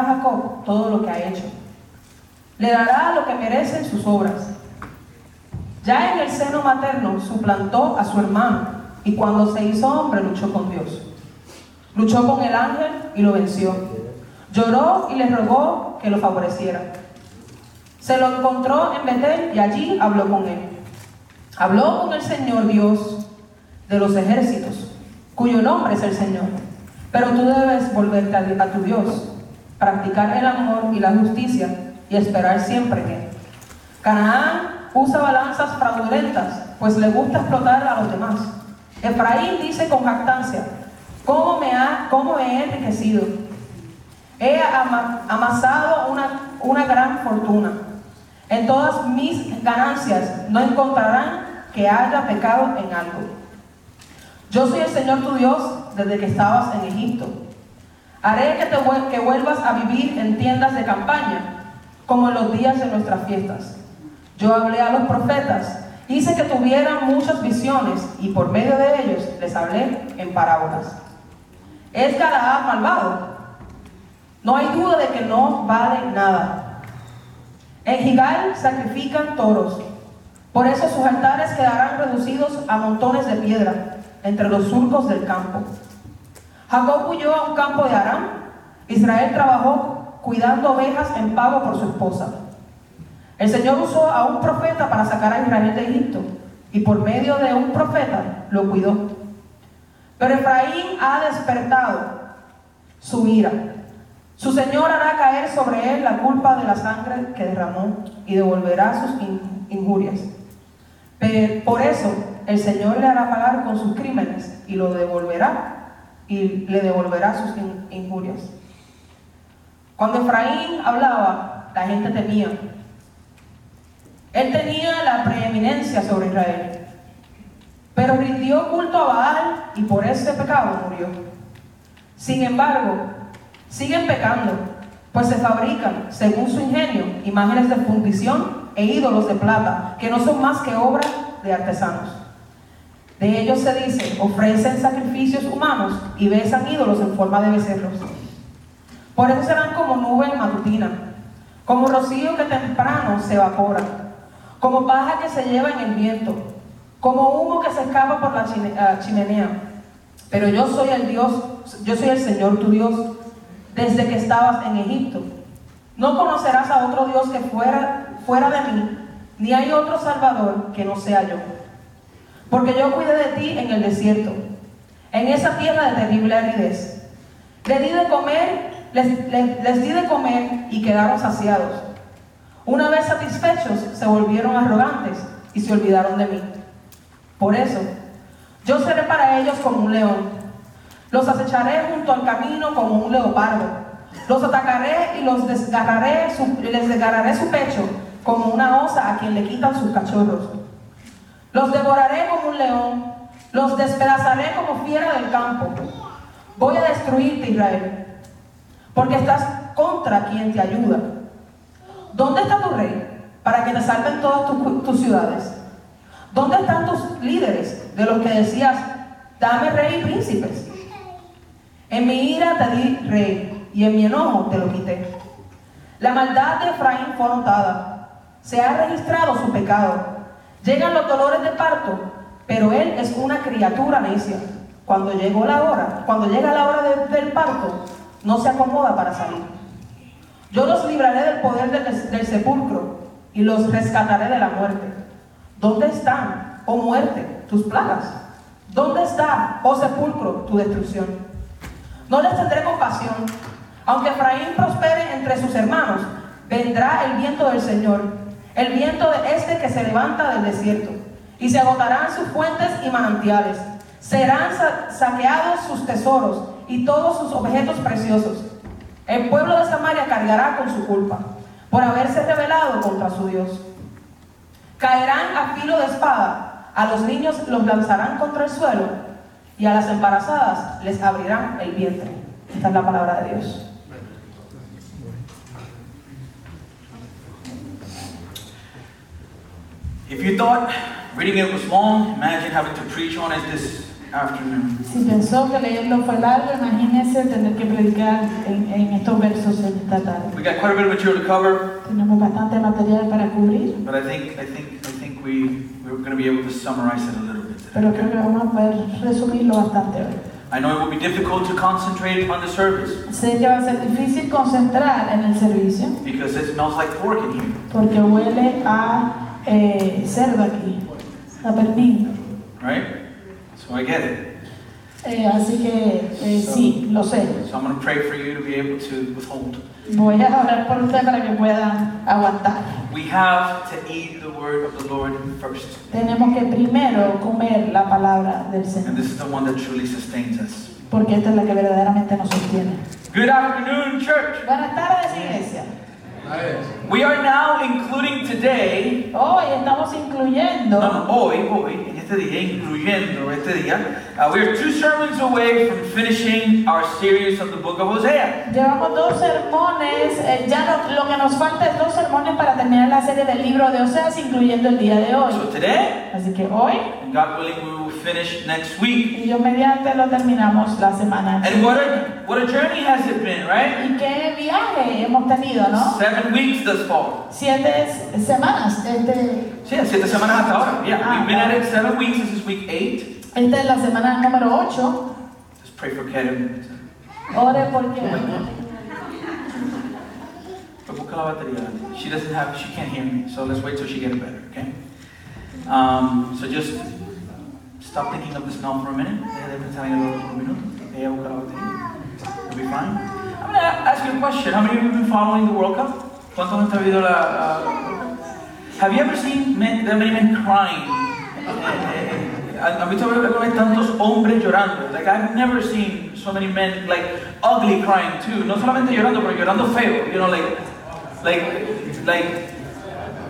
a Jacob todo lo que ha hecho. Le dará lo que merecen sus obras. Ya en el seno materno suplantó a su hermano y cuando se hizo hombre luchó con Dios. Luchó con el ángel y lo venció. Lloró y le rogó que lo favoreciera. Se lo encontró en Betel y allí habló con él. Habló con el Señor Dios de los ejércitos, cuyo nombre es el Señor. Pero tú debes volverte a tu Dios, practicar el amor y la justicia y esperar siempre Él. Canaán usa balanzas fraudulentas, pues le gusta explotar a los demás. Efraín dice con jactancia, ¿cómo me, ha, cómo he enriquecido? He amasado una, una gran fortuna. En todas mis ganancias no encontrarán que haya pecado en algo. Yo soy el Señor tu Dios desde que estabas en Egipto. Haré que, te, que vuelvas a vivir en tiendas de campaña, como en los días de nuestras fiestas. Yo hablé a los profetas, hice que tuvieran muchas visiones y por medio de ellos les hablé en parábolas. ¿Es Galaad malvado? No hay duda de que no vale nada. En Gigal sacrifican toros. Por eso sus altares quedarán reducidos a montones de piedra entre los surcos del campo. Jacob huyó a un campo de Aram. Israel trabajó cuidando ovejas en pago por su esposa. El Señor usó a un profeta para sacar a Israel de Egipto y por medio de un profeta lo cuidó. Pero Efraín ha despertado su ira. Su Señor hará caer sobre él la culpa de la sangre que derramó y devolverá sus injurias. Pero por eso el Señor le hará pagar con sus crímenes y lo devolverá y le devolverá sus injurias. Cuando Efraín hablaba, la gente temía. Él tenía la preeminencia sobre Israel, pero rindió culto a Baal y por ese pecado murió. Sin embargo, siguen pecando, pues se fabrican, según su ingenio, imágenes de fundición e ídolos de plata, que no son más que obras de artesanos. De ellos se dice, ofrecen sacrificios humanos y besan ídolos en forma de becerros. Por eso serán como nube matutina, como rocío que temprano se evapora, como paja que se lleva en el viento, como humo que se escapa por la ah, chimenea. Pero yo soy el Dios, yo soy el Señor tu Dios, desde que estabas en Egipto. No conocerás a otro Dios que fuera, fuera de mí, ni hay otro Salvador que no sea yo. Porque yo cuidé de ti en el desierto, en esa tierra de terrible aridez. Les di de comer, les, di de comer y quedaron saciados. Una vez satisfechos, se volvieron arrogantes y se olvidaron de mí. Por eso, yo seré para ellos como un león. Los acecharé junto al camino como un leopardo. Los atacaré y los desgarraré les desgarraré su pecho como una osa a quien le quitan sus cachorros. Los devoraré como un león, los despedazaré como fiera del campo. Voy a destruirte, Israel, porque estás contra quien te ayuda. ¿Dónde está tu rey para que te salven todas tus, ciudades? ¿Dónde están tus líderes de los que decías, dame rey y príncipes? En mi ira te di rey y en mi enojo te lo quité. La maldad de Efraín fue anotada. Se ha registrado su pecado Llegan los dolores de parto, pero él es una criatura necia. Cuando llegó la hora, cuando llega la hora del parto, no se acomoda para salir. Yo los libraré del poder del, del sepulcro y los rescataré de la muerte. ¿Dónde están, oh muerte, tus plagas? ¿Dónde está, oh sepulcro, tu destrucción? No les tendré compasión. Aunque Efraín prospere entre sus hermanos, vendrá el viento del Señor el viento de este que se levanta del desierto, y se agotarán sus fuentes y manantiales. Serán saqueados sus tesoros y todos sus objetos preciosos. El pueblo de Samaria cargará con su culpa por haberse rebelado contra su Dios. Caerán a filo de espada, a los niños los lanzarán contra el suelo y a las embarazadas les abrirán el vientre. Esta es la palabra de Dios. If you thought reading it was long, imagine having to preach on it this afternoon. Si pensó que leerlo fue largo, imagínese tener que predicar en, en estos versos esta tarde. We got quite a bit of material to cover, Tenemos bastante material para cubrir, but I think I think I think we we're going to be able to summarize it a little bit today. pero creo que vamos a poder resumirlo bastante hoy. I know it will be difficult to concentrate on the service Sé que va a ser difícil concentrar en el servicio because it smells like pork in here, porque huele a eh, cerdo aquí, a pernil. right? So I get it. Eh, así que eh, sí, lo sé. So I'm going to pray for you to be able to withhold. Voy a orar por usted para que puedan aguantar. We have to eat the word of the Lord first, Tenemos que primero comer la palabra del and Señor, this is the one that truly sustains us. porque esta es la que verdaderamente nos sostiene. Good afternoon, church. Buenas tardes, iglesia. We are now including today Hoy estamos incluyendo, no, hoy, hoy, en este día, incluyendo este día, uh, we are two sermons away from finishing our series of the book of Hosea. llevamos dos sermones, eh, ya no- lo que nos falta es dos sermones para terminar la serie del libro de Oseas, incluyendo el día de hoy. So today, Así que hoy, God willing, we will finish next week. y yo mediante lo terminamos la semana. And what a, what a journey has it been, right? ¿Y qué viaje hemos tenido, no? Seven weeks thus far. Siete semanas. Este, Sí, siete semanas hasta ahora. Yeah, Ah, we've been at it seven weeks. This is week eight. esta es la semana número 8. Just pray for Karen. Ore porque Pero busca la batería. She doesn't have, she can't hear me. So let's wait till she gets better, okay? Um, so just stop thinking of the smell for a minute. Deja de pensar en el olor por un minuto. Ella busca la batería. You'll be fine. I'm gonna ask you a question. How many of you have been following the World Cup? ¿Cuántos han sabido la, la- Have you ever seen men, that many men crying? Eh, eh, eh, ¿Han visto alguna vez tantos hombres llorando? Like I've never seen so many men like ugly crying too. No solamente llorando, pero llorando feo. You know, like, like, like.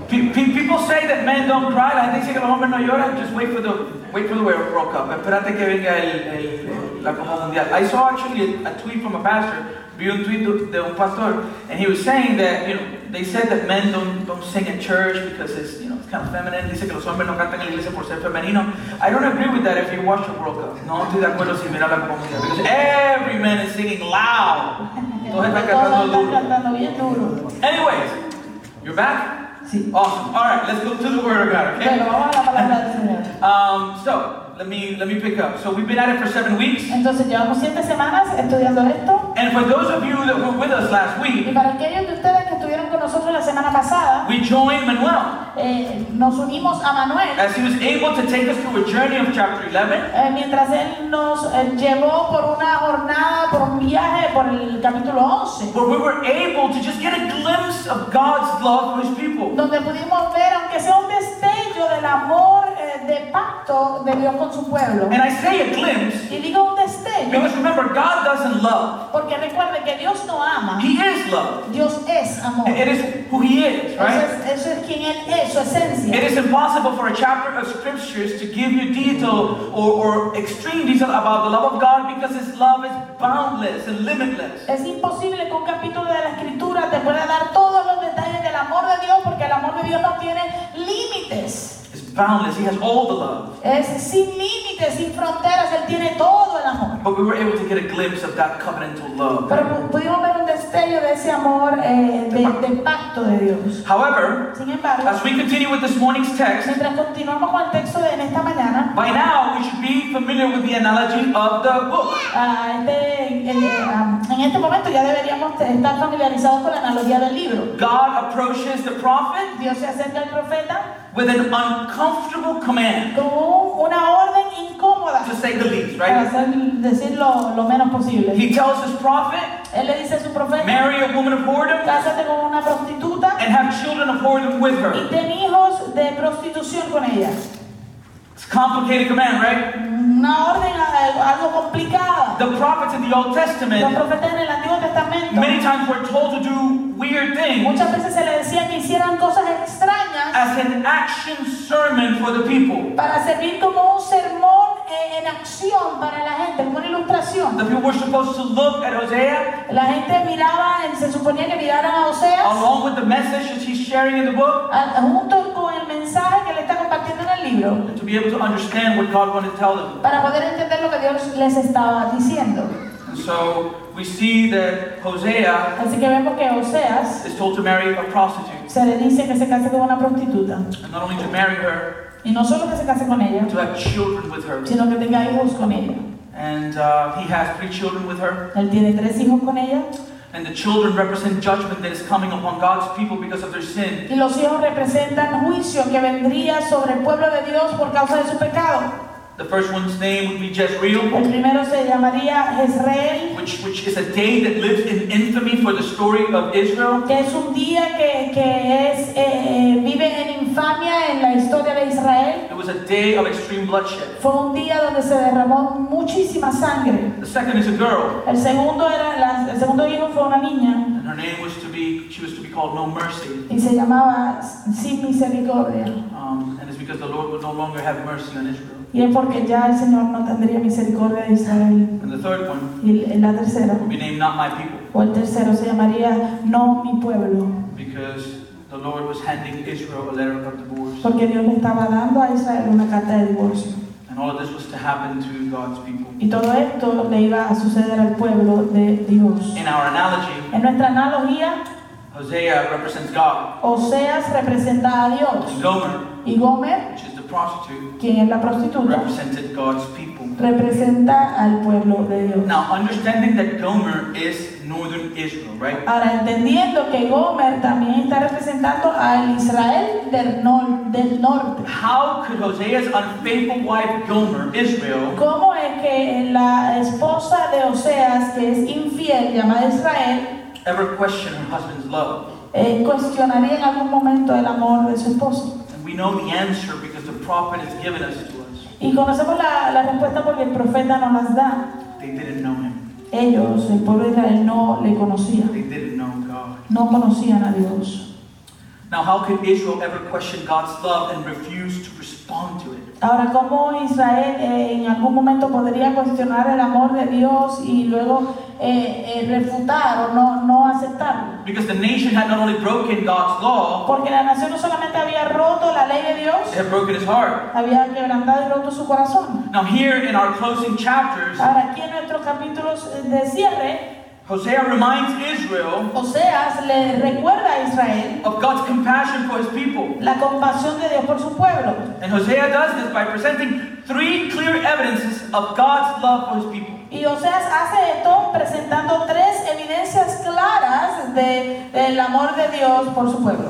Pe- pe- People say that men don't cry. La gente dice que los hombres no lloran. Just wait for the wait for the World Cup. Espérate que venga el, el- la Copa Mundial. I saw actually a, a tweet from a pastor. Vi un tweet de, un pastor, and he was saying that you know they said that men don't don't sing at church because it's you know it's kind of feminine. Dice que los hombres no cantan en la iglesia por ser femenino. I don't agree with that if you watch the World Cup. No estoy de acuerdo si mira la Copa Mundial because every man is singing loud. Todos están cantando todos están duro. cantando bien duro. Anyways, you're back. Sí. Awesome. All right, let's go to the Word of God. Okay. Bueno, vamos a la palabra del Señor. Um, so let me let me pick up. So we've been at it for seven weeks, Entonces llevamos siete semanas estudiando esto. and for those of you that were with us last Y week, para aquellos de ustedes estuvieron con nosotros la semana pasada, we joined Manuel. Eh, nos unimos a Manuel. As he was able to take us through a journey of chapter 11, eh, mientras él nos eh, llevó por una jornada, por un viaje por el capítulo 11, where we were able to just get a glimpse of God's love for His people. donde pudimos ver, aunque sea un destello del amor de pacto de Dios con su pueblo. And I say a glimpse Y digo un destello because remember, God doesn't love; porque recuerde que Dios no ama, He is love. Dios es amor. It is who He is, Eso right? es, eso es quien Él es, su It esencia. is impossible for a chapter of scriptures to give you detail or, or extreme detail about the love of God because His love is boundless and limitless. Es imposible que un capítulo de la escritura te pueda dar todos los detalles del amor de Dios porque el amor de Dios no tiene límites. Boundless. He has all the love. Es sin límites, sin fronteras, Él tiene todo el amor. But we were able to get a glimpse of that covenantal love. Pero pu- pudimos ver un destello de ese amor eh, de, de pacto de Dios. However, Sin embargo, as we continue with this morning's text, mientras continuamos con el texto de en esta mañana, by now we should be familiar with the analogy of the book. ah, este, eh, ah, en este momento ya deberíamos estar familiarizados con la analogía del libro. God approaches the prophet Dios se acerca al profeta with an uncomfortable command, con un- una orden incómoda. to say the least, para right? hacer, decir lo, lo menos posible. He tells his prophet, Él le dice a su profeta, marry a woman of whoredom cásate con una prostituta and have children of whoredom with y her. ten hijos de prostitución con. It's a complicated command, right? Una orden algo complicada. The prophets in the Old Los Testament profetas en el Antiguo Testamento many times were told to do weird things muchas veces se le decía que hicieran cosas extrañas as an action sermon for the people. para servir como un sermón en acción para la gente, como una ilustración. The people were supposed to look at Hosea La gente miraba, se suponía que miraran a Oseas along with the message that he's sharing in the book junto con el mensaje que le está compartiendo libro and to be able to understand what God wanted to tell them. para poder entender lo que Dios les estaba diciendo. And so we see that Hosea Así que vemos que Oseas is told to marry a prostitute, se le dice que se case con una prostituta. and not only to marry her, Y no solo que se case con ella, to have children with her. sino que tenga hijos con ella. And uh, he has three children with her, Él tiene tres hijos con ella. And the children represent judgment that is coming upon God's people because of their sin. Y los hijos representan juicio que vendría sobre el pueblo de Dios por causa de su pecado. The first one's name would be Jezreel, El primero se llamaría Jezreel, which, which is a day that lives in infamy for the story of Israel. que es un día que, que es, eh, vive en infamia en la historia de Israel. It was a day of extreme bloodshed. Fue un día donde se derramó muchísima sangre. The second is a girl, El segundo, era, la- el segundo hijo fue una niña and her name was to be, she was to be called No Mercy. y se llamaba Sin Misericordia. Um, and it's because the Lord would no longer have mercy on Israel. Y es porque ya el Señor no tendría misericordia de Israel. And the third one Y el- la tercera, would be named Not My People, o el tercero, se llamaría No mi pueblo. because the Lord was handing Israel a letter of divorce. Porque Dios le estaba dando a Israel una carta de divorcio. And all of this was to happen to God's people. Y todo esto le iba a suceder al pueblo de Dios. In our analogy, En nuestra analogía, Hosea represents God, Oseas representa a Dios. and Gomer, Y Gomer, which is prostitute, quien es la prostituta, represented God's people. representa al pueblo de Dios. Now, understanding that Gomer is northern Israel, right? Ahora, entendiendo que Gomer también está representando al Israel del, nor- del norte. How could Hosea's unfaithful wife Gomer, Israel, ¿Cómo es que la esposa de Oseas, que es infiel, llamada Israel, ever question her husband's love? eh, cuestionaría en algún momento el amor de su esposo? We know the answer because the prophet has given us to us. Y conocemos la, la respuesta porque el profeta nos las da. They didn't know him. Ellos, el pueblo de Israel, no le conocía, They didn't know God. no conocían a Dios. Now, how could Israel ever question God's love and refuse to respond to it? Ahora, ¿cómo Israel eh, en algún momento podría cuestionar el amor de Dios y luego eh, eh, refutar o no, no aceptarlo? Because the nation had not only broken God's law, Porque la nación no solamente había roto la ley de Dios, they had broken his heart. había quebrantado y roto su corazón. Now, here in our closing chapters, Ahora, aquí en nuestros capítulos de cierre, Hosea reminds Israel Oseas le recuerda a Israel of God's compassion for his people. la compasión de Dios por su pueblo. And Hosea does this by presenting three clear evidences of God's love for his people. Y Oseas hace esto presentando tres evidencias claras de- del amor de Dios por su pueblo.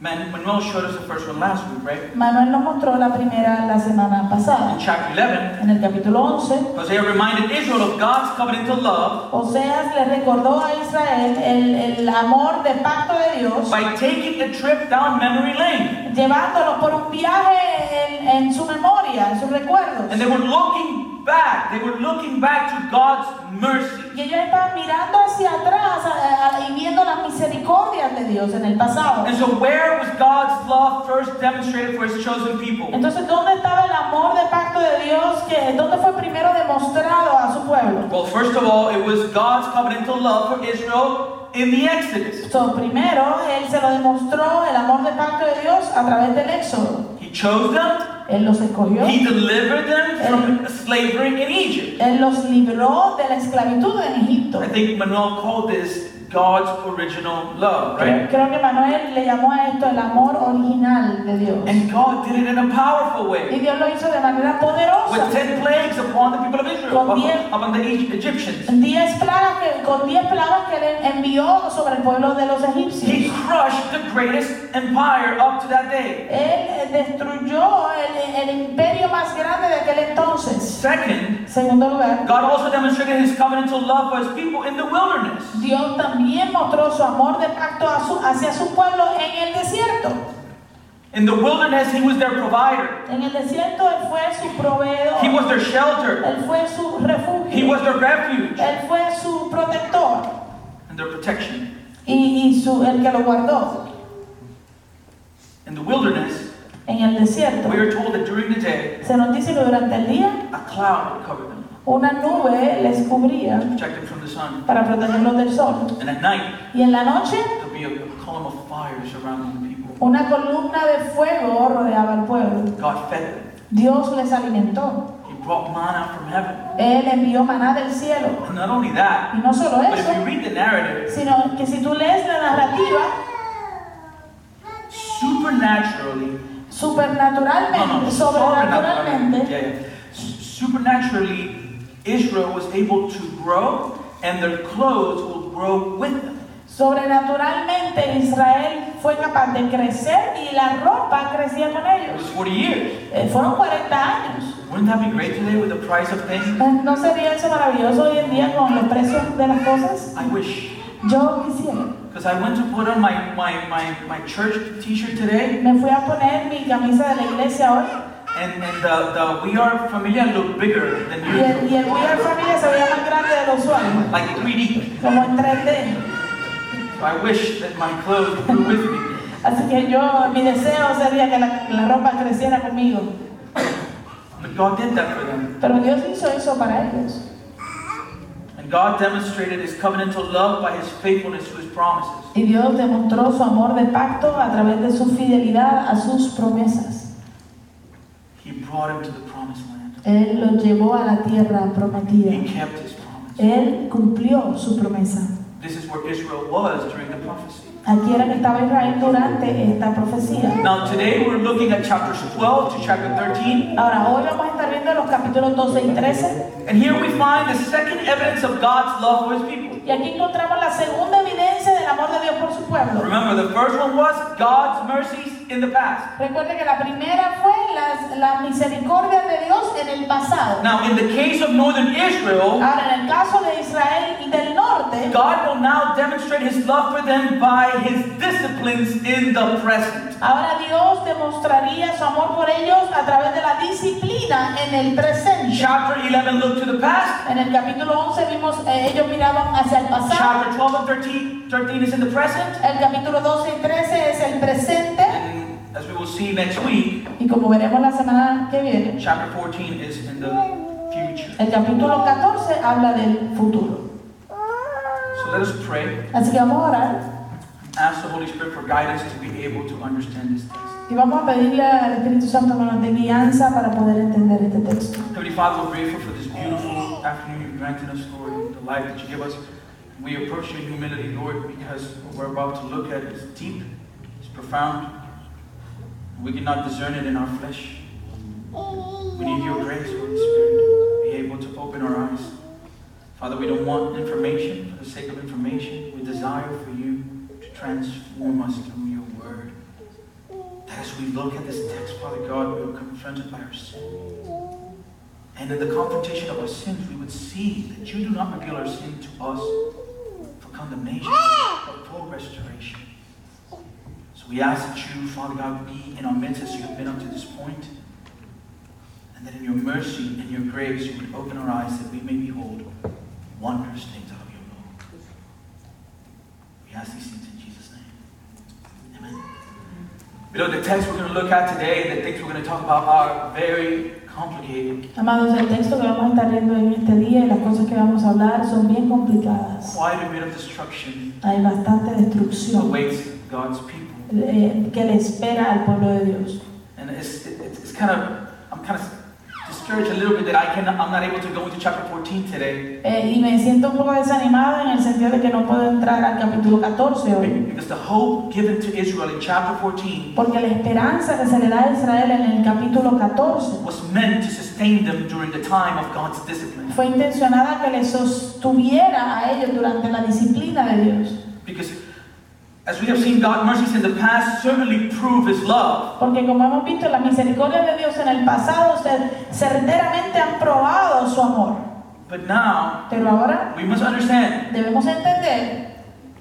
Man, Manuel showed us the first one last week, right? Manuel nos mostró la primera la semana pasada. In chapter 11, En el capítulo 11, Hosea reminded Israel of God's covenantal love Oseas le recordó a Israel el, el amor de pacto de Dios, by taking a trip down memory lane. llevándolo por un viaje en, en su memoria, en sus recuerdos. And they were looking back. They were looking back to God's mercy. Y ellos estaban mirando hacia atrás a- a- y viendo las misericordias de Dios en el pasado. And so, where was God's love first demonstrated for his chosen people? Entonces, ¿dónde estaba el amor de pacto de Dios? Que, ¿Dónde fue primero demostrado a su pueblo? Well, first of all, it was God's covenantal love for Israel in the Exodus. So, primero, Él se lo demostró el amor de pacto de Dios a través del Éxodo. He chose them, Él los escogió. He delivered them from slavery in Egypt. Él los libró de la esclavitud en Egipto. I think Manuel called this God's original love, right? creo que Manuel le llamó a esto el amor original de Dios. And God did it in a powerful way. Y. Dios lo hizo de manera poderosa. With ten plagues upon the people of Israel, Con upon, diez- upon the Egyptians. Diez plagas que, con diez plagas que él envió sobre el pueblo de los He crushed the greatest empire up to that day. Él destruyó el, el imperio más grande de aquel entonces. Second, Segundo lugar, God also demonstrated his covenantal love for his people in the wilderness. Dios también mostró su amor de pacto su- hacia su pueblo en el desierto. In the wilderness, he was their provider. En el desierto Él fue su proveedor. He was their shelter. Él fue su refugio. He was their refuge Él fue su protector and their protection. y, y su, el que lo guardó. In the wilderness, En el desierto we are told that during the day, se nos dice que durante el día a cloud would cover them, una nube les cubría para protegerlos del sol. And at night, Y en la noche there'll be a, a column of fire surrounding the people. Una columna de fuego rodeaba al pueblo. God fed them. Dios les alimentó. He brought manna from heaven. Él envió maná del cielo. And not only that, Y no solo but if eso, you read the narrative, sino que si tú lees la narrativa, supernaturally, supernaturalmente, sobrenaturalmente, Supernaturally, Israel was able to grow, and their clothes will grow with them. sobrenaturalmente Israel fue capaz de crecer y la ropa crecía con It ellos. was 40 years. Eh, fueron 40 años. Wouldn't that be great today with the price of things? Eh, ¿No sería eso maravilloso hoy en día con los precios de las cosas? I wish. Yo quisiera. Because I went to put on my, my, my, my church t-shirt today, Me fui a poner mi camisa de la iglesia hoy and, and the, the We Are Familia looked bigger than y el, y usual. el We Are Familia se veía más grande de lo usual, Like 3D. como en 3D. So I wish that my clothes grew with me. Así que yo, mi deseo sería que la, la ropa creciera conmigo. But God did that for them. Pero Dios hizo eso para ellos. And God demonstrated his covenantal love by his faithfulness to his promises. Y Dios demostró su amor de pacto a través de su fidelidad a sus promesas. He brought him to the promised land. Él los llevó a la tierra prometida. He kept his promise. Él cumplió su promesa. This is where Israel was during the prophecy. Aquí era que estaba Israel durante esta profecía. Now, today we're looking at chapters 12 to chapter 13. Ahora, hoy vamos a estar viendo los capítulos 12 y 13. And here we find the second evidence of God's love for his people. Y aquí encontramos la segunda evidencia del amor de Dios por su pueblo. Remember, the first one was God's mercies in the past. Recuerde que la primera fue las, la misericordia de Dios en el pasado. Now, in the case of northern Israel, Ahora, en el caso de Israel y del norte, God will now demonstrate his love for them by his disciplines in the present. ahora Dios demostraría su amor por ellos a través de la disciplina en el presente. Chapter 11 looked to the past. En el capítulo 11 vimos, eh, ellos miraban hacia el pasado. Chapter 12 and 13, 13 is in the present. El capítulo 12 y 13 es el presente. As we will see next week, Y como veremos la semana que viene, chapter 14 is in the future. el capítulo 14 habla del futuro. So let us pray. Así que vamos a orar Ask the Holy Spirit for guidance to be able to understand this text. y vamos a pedirle al Espíritu Santo que nos dé guianza para poder entender este texto. Heavenly Father, we're grateful for this beautiful afternoon you've granted us, Lord, the life that you give us. We approach you in humility, Lord, because what we're about to look at is deep, it's profound. We cannot discern it in our flesh. We need your grace, Holy Spirit, be able to open our eyes. Father, we don't want information for the sake of information. We desire for you to transform us through your word. That as we look at this text, Father God, we are confronted by our sin. And in the confrontation of our sins, we would see that you do not reveal our sin to us for condemnation, but for restoration. We ask that you, Father God, be in our midst as you have been up to this point, and that in your mercy and your grace you would open our eyes that we may behold wondrous things out of your law. We ask these things in Jesus' name. Amen. Below the text we're going to look at today, the things we're going to talk about are very complicated. Amados, el texto que vamos a estar viendo en este día y las cosas que vamos a hablar son bien complicadas. Quite a bit of destruction Hay bastante destrucción awaits God's people. Eh, que le espera al pueblo de Dios. And it's, it's, it's kind of, I'm kind of discouraged a little bit that I can, I'm not able to go into chapter 14 today Eh, y me siento un poco desanimada en el sentido de que no puedo entrar al capítulo 14 hoy. because the hope given to Israel in chapter 14 Porque la esperanza que se le da a Israel en el capítulo 14 was meant to sustain them during the time of God's discipline. fue intencionada que les sostuviera a ellos durante la disciplina de Dios. Because as we have seen, God's mercies in the past certainly prove His love. Porque como hemos visto, la misericordia de Dios en el pasado cer- certeramente han probado su amor. But now, Pero ahora we must understand debemos entender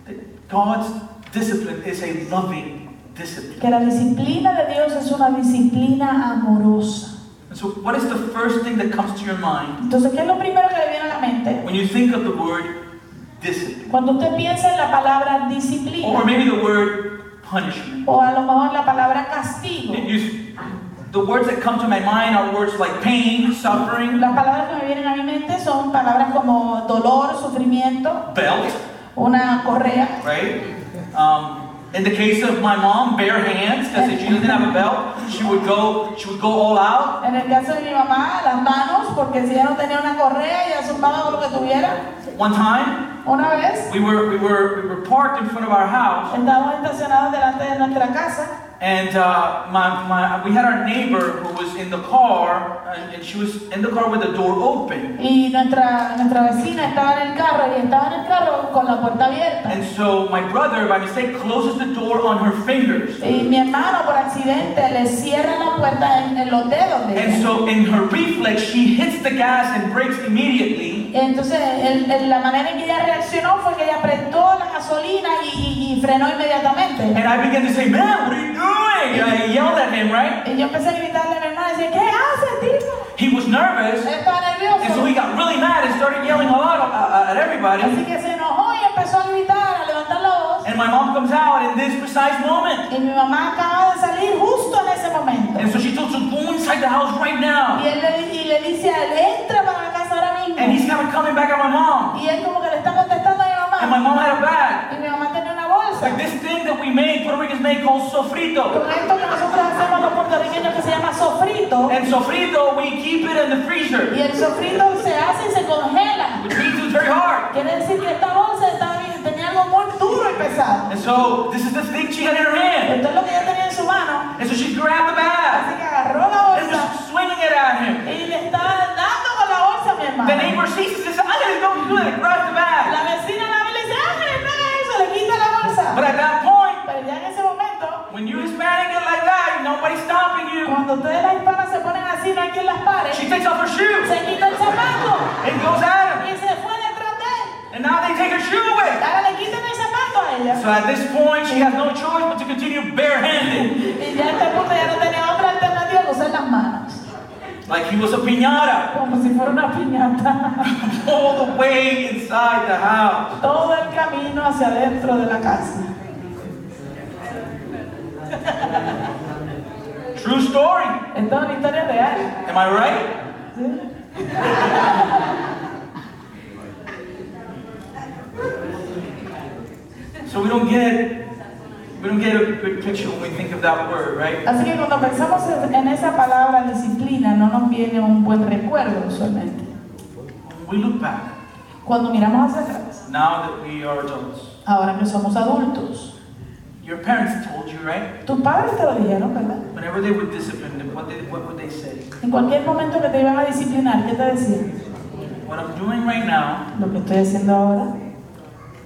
that God's discipline is a loving discipline. que la disciplina de Dios es una disciplina amorosa. And so, what is the first thing that comes to your mind Entonces, ¿qué es lo primero que le viene a la mente? when you think of the word discipline? Cuando usted piensa en la palabra Or disciplina maybe the word punishment. o a lo mejor la palabra castigo. The words that come to my mind are words like pain, suffering, Las palabras que me vienen a mi mente son palabras como dolor, sufrimiento, belt, una correa, right? Um, In the case of my mom, bare hands, because if she doesn't have a belt, she would go, she would go all out. En el caso de mi mamá, las manos, porque si ella no tenía una correa, ella zumbaba con lo que tuviera. One time, Una vez we were, we were, we were parked in front of our house, estábamos estacionados delante de nuestra casa and uh, my, my, we had our neighbor who was in the car, and, and she was in the car with the door open. y nuestra, nuestra vecina estaba en el carro y estaba en el carro con la puerta abierta. And so my brother, by mistake, closes the door on her fingers. Y mi hermano por accidente le cierra la puerta en, en los dedos de And so in her reflex, she hits the gas and brakes immediately. Entonces, el- el- la manera en que ella reaccionó fue que ella apretó la gasolina y, y- y frenó inmediatamente. And I began to say, man, what are you doing? I yelled at him, right? Y yo empecé a gritarle a mi hermano y decía, ¿qué haces, tipo? He was nervous. Él estaba got really mad and started yelling a lot uh, at everybody. Así que se enojó y empezó a gritar, a levantar la voz. And my mom comes out in this precise moment. Y mi mamá acaba de salir justo en ese momento. And so she told him, go inside the house right now. Y él le, y le dice a él, entra para la casa ahora mismo. And he's kind of coming back at my mom. Y él como que le está contestando a mi And my mom had a bag. Y mi mamá bolsa. Like this thing that we make, Puerto Ricans make called sofrito. Con esto que nosotros hacemos los puertorriqueños que se llama sofrito. And sofrito, we keep it in the freezer, Y el sofrito se hace y se congela. which means it's very hard. Quiere decir que esta bolsa estaba bien, tenía algo muy duro y pesado. And so this is the thing she had in her hand. Esto es lo que ella tenía en su mano. And so she grabbed the bag Así que agarró la and bolsa was swinging it at him. y le estaba dando con la bolsa mi The neighbor sees this. and says, Ángeles, don't do that. Grab the bag. La vecina cuando ustedes las hispanas se ponen así, no hay quien las pare, She takes off her shoe se quita el zapato and goes at him. y se fue detrás de él. And now they take her shoe away. Ahora le quitan el zapato a ella. So at this point, she has no choice but to continue barehanded, Y ya a este punto ya no tenía otra alternativa que usar las manos. like he was a piñata, Como si fuera una piñata. all the way inside the house. Todo el camino hacia adentro de la casa. True story. Una historia real. Am I right? ¿sí? So we don't get we don't get a good picture when we think of that word, right? Así que cuando pensamos en esa palabra disciplina, no nos viene un buen recuerdo usualmente. When we look back, Cuando miramos hacia atrás, now that we are adults, ahora que somos adultos, your parents told you, right? tus padres te lo dijeron, ¿verdad? Whenever they would discipline them, what, they, what would they say? En cualquier momento que te iban a disciplinar, ¿qué te decían? What I'm doing right now, Lo que estoy haciendo ahora,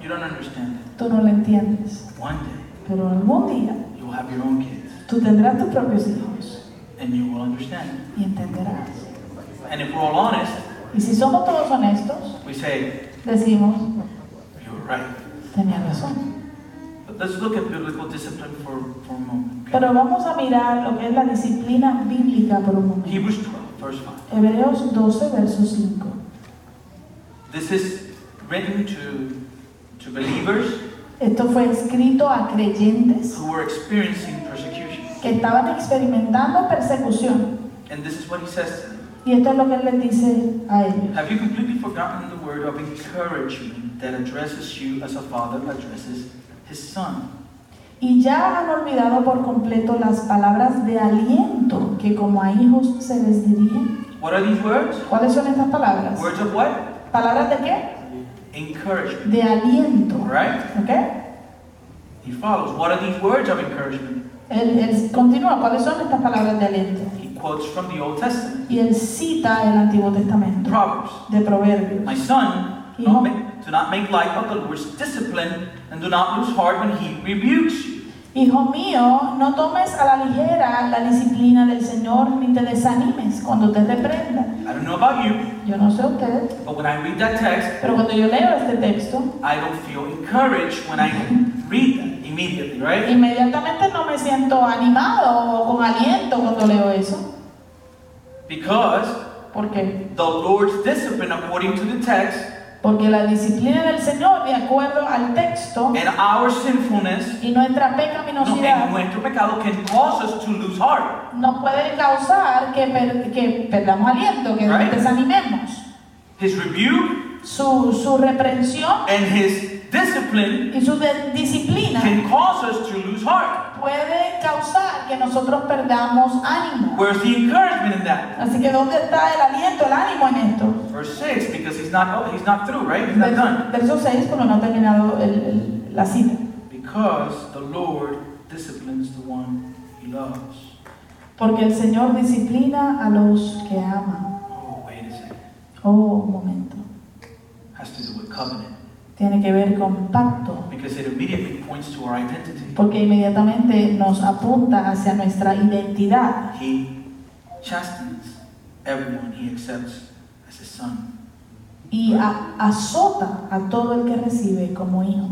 you don't understand. tú no lo entiendes. One day, Pero algún día you'll have your own kids, tú tendrás tus propios hijos and you will understand. y entenderás. And if we're all honest, Y si somos todos honestos, we say, decimos, you were right. tenía razón. Let's look at biblical discipline for, for a moment. okay? Pero vamos a mirar lo que es la disciplina bíblica por un momento. Hebrews 12, verse 5. Hebreos 12, verso 5. This is written to, to believers Esto fue escrito a creyentes who were experiencing persecution. que estaban experimentando persecución. And this is what he says to them. Y esto es lo que él les dice a ellos. Have you completely forgotten the word of encouragement that addresses you as a father addresses his son? Y ya han olvidado por completo las palabras de aliento que como a hijos se les dirigen. What are these words? ¿Cuáles son estas palabras? Words of what? ¿Palabras de qué? Encouragement. De aliento. Right? ¿Ok? He follows. What are these words of encouragement? Él, él continúa. ¿Cuáles son estas palabras de aliento? He quotes from the Old Testament. Y él cita el Antiguo Testamento Proverbs. de Proverbios. My son, do not, do not make light of the Lord's discipline, and do not lose heart when he rebukes you. Hijo mío, no tomes a la ligera la disciplina del Señor ni te desanimes cuando te reprenda. I don't know about you, Yo no sé usted, but when I read that text, pero cuando yo leo este texto, I don't feel encouraged when I read that immediately, right? inmediatamente no me siento animado o con aliento cuando leo eso. Because porque the Lord's discipline, according to the text, Porque la disciplina del Señor, de acuerdo al texto, and our sinfulness, y nuestra no, pecaminosidad, and nuestro pecado can cause us to lose heart. nos puede causar que, per- que perdamos aliento, que nos Right. desanimemos. His rebuke su, su reprensión and his discipline y su disciplina can cause us to lose heart. Puede causar que nosotros perdamos ánimo. Where's the encouragement in that? Así que ¿dónde está el aliento, el ánimo en esto? Verse 6, because he's not oh, he's not through, right? He's not done. Verso 6, porque no ha terminado el- el- la cita. Because the Lord disciplines the one he loves. Porque el Señor disciplina a los que ama. Oh, wait a second. Oh, un momento. Has to do with covenant. Tiene que ver con pacto. Porque inmediatamente nos apunta hacia nuestra identidad. He chastens everyone he accepts as his son. Y a- azota a todo el que recibe como hijo.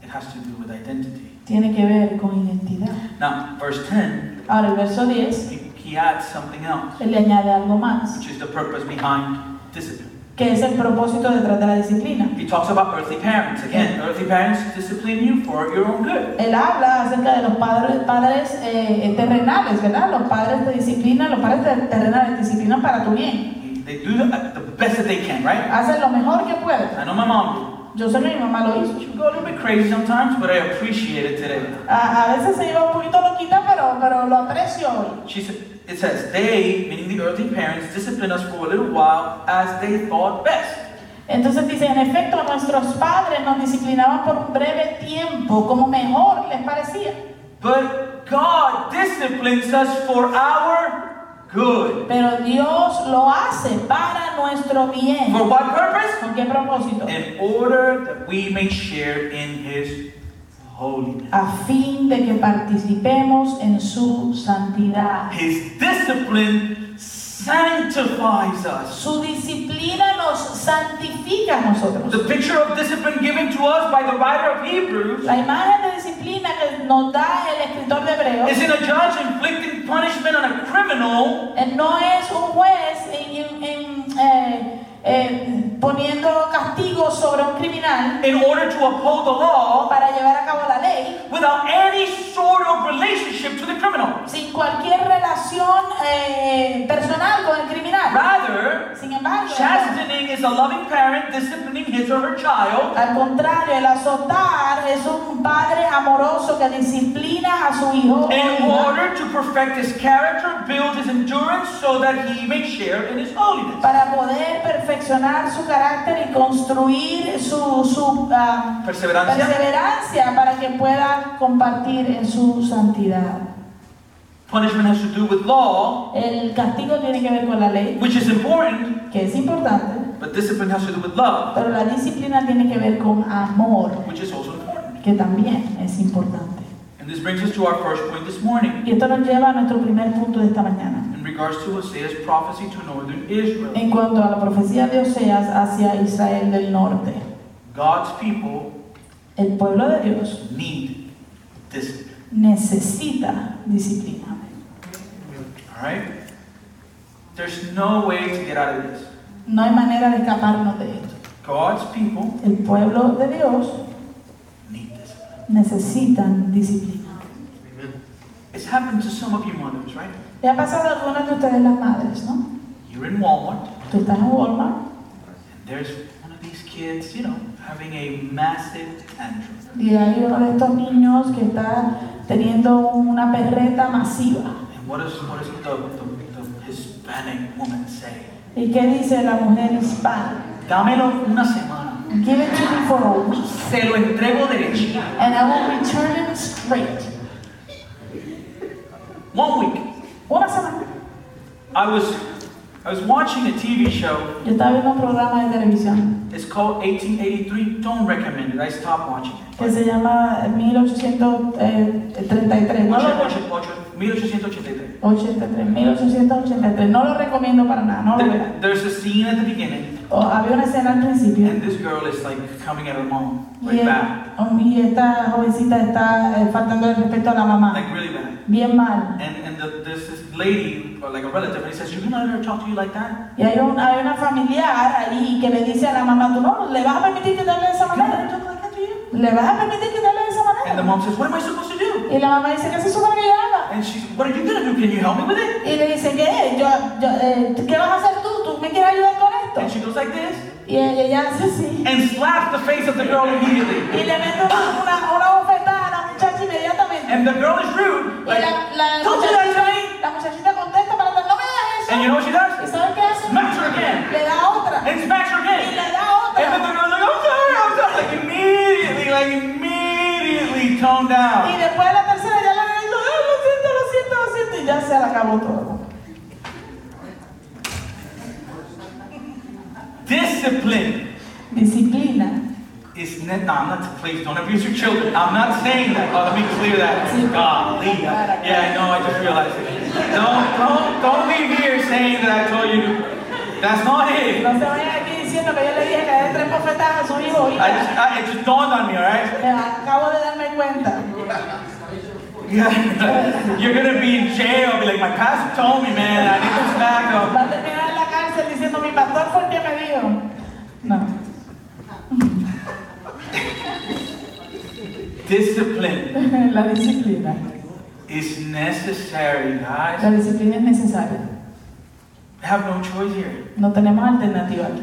It has to do with identity. Tiene que ver con identidad. Now, verse 10, Ahora el verso 10, he, he adds something else, él le añade algo más, which is the purpose behind discipline. Que es el propósito detrás de la disciplina. He talks about earthly parents. Again, earthly parents discipline you for your own good. Él habla acerca de los padres, padres eh, terrenales, ¿verdad? Los padres te disciplinan, los padres te- terrenales te disciplinan para tu bien. He- They do the, the best that they can, right? Hacen lo mejor que pueden. I know my mom Yo sé que mi mamá lo hizo. She go a little bit crazy sometimes, but I appreciate it today. A, a veces se iba un poquito loquita, pero, pero lo aprecio hoy. She said, it says, they, meaning the earthly parents, disciplined us for a little while as they thought best. Entonces dice, en efecto, nuestros padres nos disciplinaban por un breve tiempo, como mejor les parecía. But God disciplines us for our good. Pero Dios lo hace para nuestro bien. For what purpose? ¿Con qué propósito? In order that we may share in His. A fin de que participemos en su santidad. His discipline sanctifies us. Su disciplina nos santifica a nosotros. The picture of discipline given to us by the writer of Hebrews La imagen de disciplina que nos da el escritor de Hebreos isn't a judge inflicting punishment on a criminal eh, no es un juez en- en- en, eh, eh, poniendo in order to uphold the law para llevar a cabo la ley without any sort of relationship to the criminal. sin cualquier relación eh, personal con el criminal. Rather, embargo, chastening is a loving parent disciplining his or her child al contrario, el azotar es un padre amoroso que disciplina a su hijo in order to perfect his character, build his endurance so that he may share in his holiness. para poder perfeccionar su carácter y construir su, su ah, Perseverancia. perseverancia para que pueda compartir en su santidad. Punishment has to do with law, El castigo tiene que ver con la ley, which is important, que es importante, but discipline has to do with love, pero la disciplina tiene que ver con amor, which is also important. que también es importante. And this brings us to our first point this morning Y esto nos lleva a nuestro primer punto de esta mañana. in regards to Hosea's prophecy to northern Israel. En cuanto a la profecía de Oseas hacia Israel del norte, God's people el pueblo de Dios need discipline. Necesita disciplina. All right? There's no way to get out of this. No hay manera de escaparnos de esto. God's people El pueblo de Dios need discipline. necesitan disciplina. It's happened to some of you mothers, right? Le ha pasado a algunas de ustedes las madres, ¿no? You're in Walmart, Tú estás en Walmart and there's one of these kids, you know, having a massive tantrum. y hay uno de estos niños que está teniendo una perreta masiva. What does, what does the, the, the Hispanic woman say? ¿Y qué dice la mujer hispana? Dámelo una semana. Give it to me for a week Se lo entrego derecho. and I will return it straight. One week. Una semana. I was, I was watching a TV show. Yo estaba viendo un programa de televisión It's called 1883. Don't recommend it. I stopped watching it. que se llama 1833. Eh, no lo, ocho- 1883. 83, 1883. No lo recomiendo para nada. No lo vean. There- There's a scene at the beginning, O- había una escena al principio and this girl is like coming at her mom, y, like bad, um, y esta jovencita está eh, faltando el respeto a la mamá. like really bad. Bien mal. And and the, there's this lady, or like a relative, and he says, "You're gonna let her talk to you like that? Y hay, un, hay una familiar ahí que le dice a la mamá, ¿tú no le vas a permitir que te hable de esa You're gonna let her manera? talk like that to you?" ¿Le vas a permitir que te hable de esa And the mom says, "What am I supposed to do?" Y la mamá dice, ¿qué se supone que yo haga? And she's, "What are you gonna do? Can you help me with it?" Y le dice, ¿qué? Yo, yo, eh, ¿Qué vas a hacer tú? ¿Tú me quieres ayudar con esto? And she goes like this Y ella, ella hace así. and slaps the face of the girl immediately. Y le mete una, una, bofetada a la muchacha inmediatamente. And the girl is rude. Y Like, la, la, to muchachita, la muchachita contesta para no me hagas And you eso. know what she ¿Y does? Toned Y después la tercera ya le dijo, "Ay, lo siento, lo siento, lo siento. Y ya se le acabó todo. Discipline Disciplina. is ne- no, I'm not. Please don't abuse your children. I'm not saying that. Oh, let me clear that. Golly. Yeah, I know. I just realized it. Don't, don't, don't leave here saying that I told you. That's not it. Diciendo que yo le dije que dé tres bofetadas a su hijo. I just, I, it just dawned on me. All right. Acabo de darme cuenta. You're gonna be in jail. Be like, my pastor told me, man. I need to smack him. Va a terminar en la cárcel diciendo, mi pastor fue el que me dijo. No. Discipline La disciplina. is necessary, guys. La disciplina es necesaria. We have no choice here. No tenemos alternativa aquí.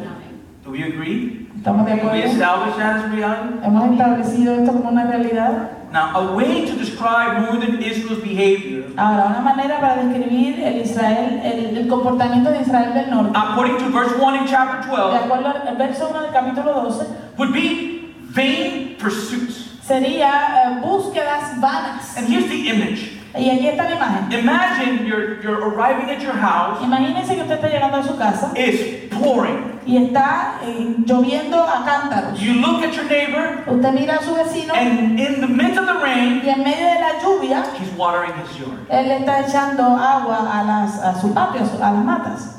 Do we agree? ¿Estamos de Can we establish that as reality? Hemos establecido esto como una realidad. Now, a way to describe northern Israel's behavior, Ahora, una manera para describir el Israel, el, el comportamiento de Israel del norte, according to verse 1 in chapter de 12, acuerdo al verso 1 del capítulo 12, would be vain pursuits. sería eh, búsquedas vanas. And here's the image. Y aquí está la imagen. Imagine you're, you're arriving at your house, Imagínense que usted está llegando a su casa it's pouring. y está eh, lloviendo a cántaros. You look at your neighbor, Usted mira a su vecino and in the midst of the rain, y en medio de la lluvia, he's watering his yard. él le está echando agua a, las, a su patio, a, las matas.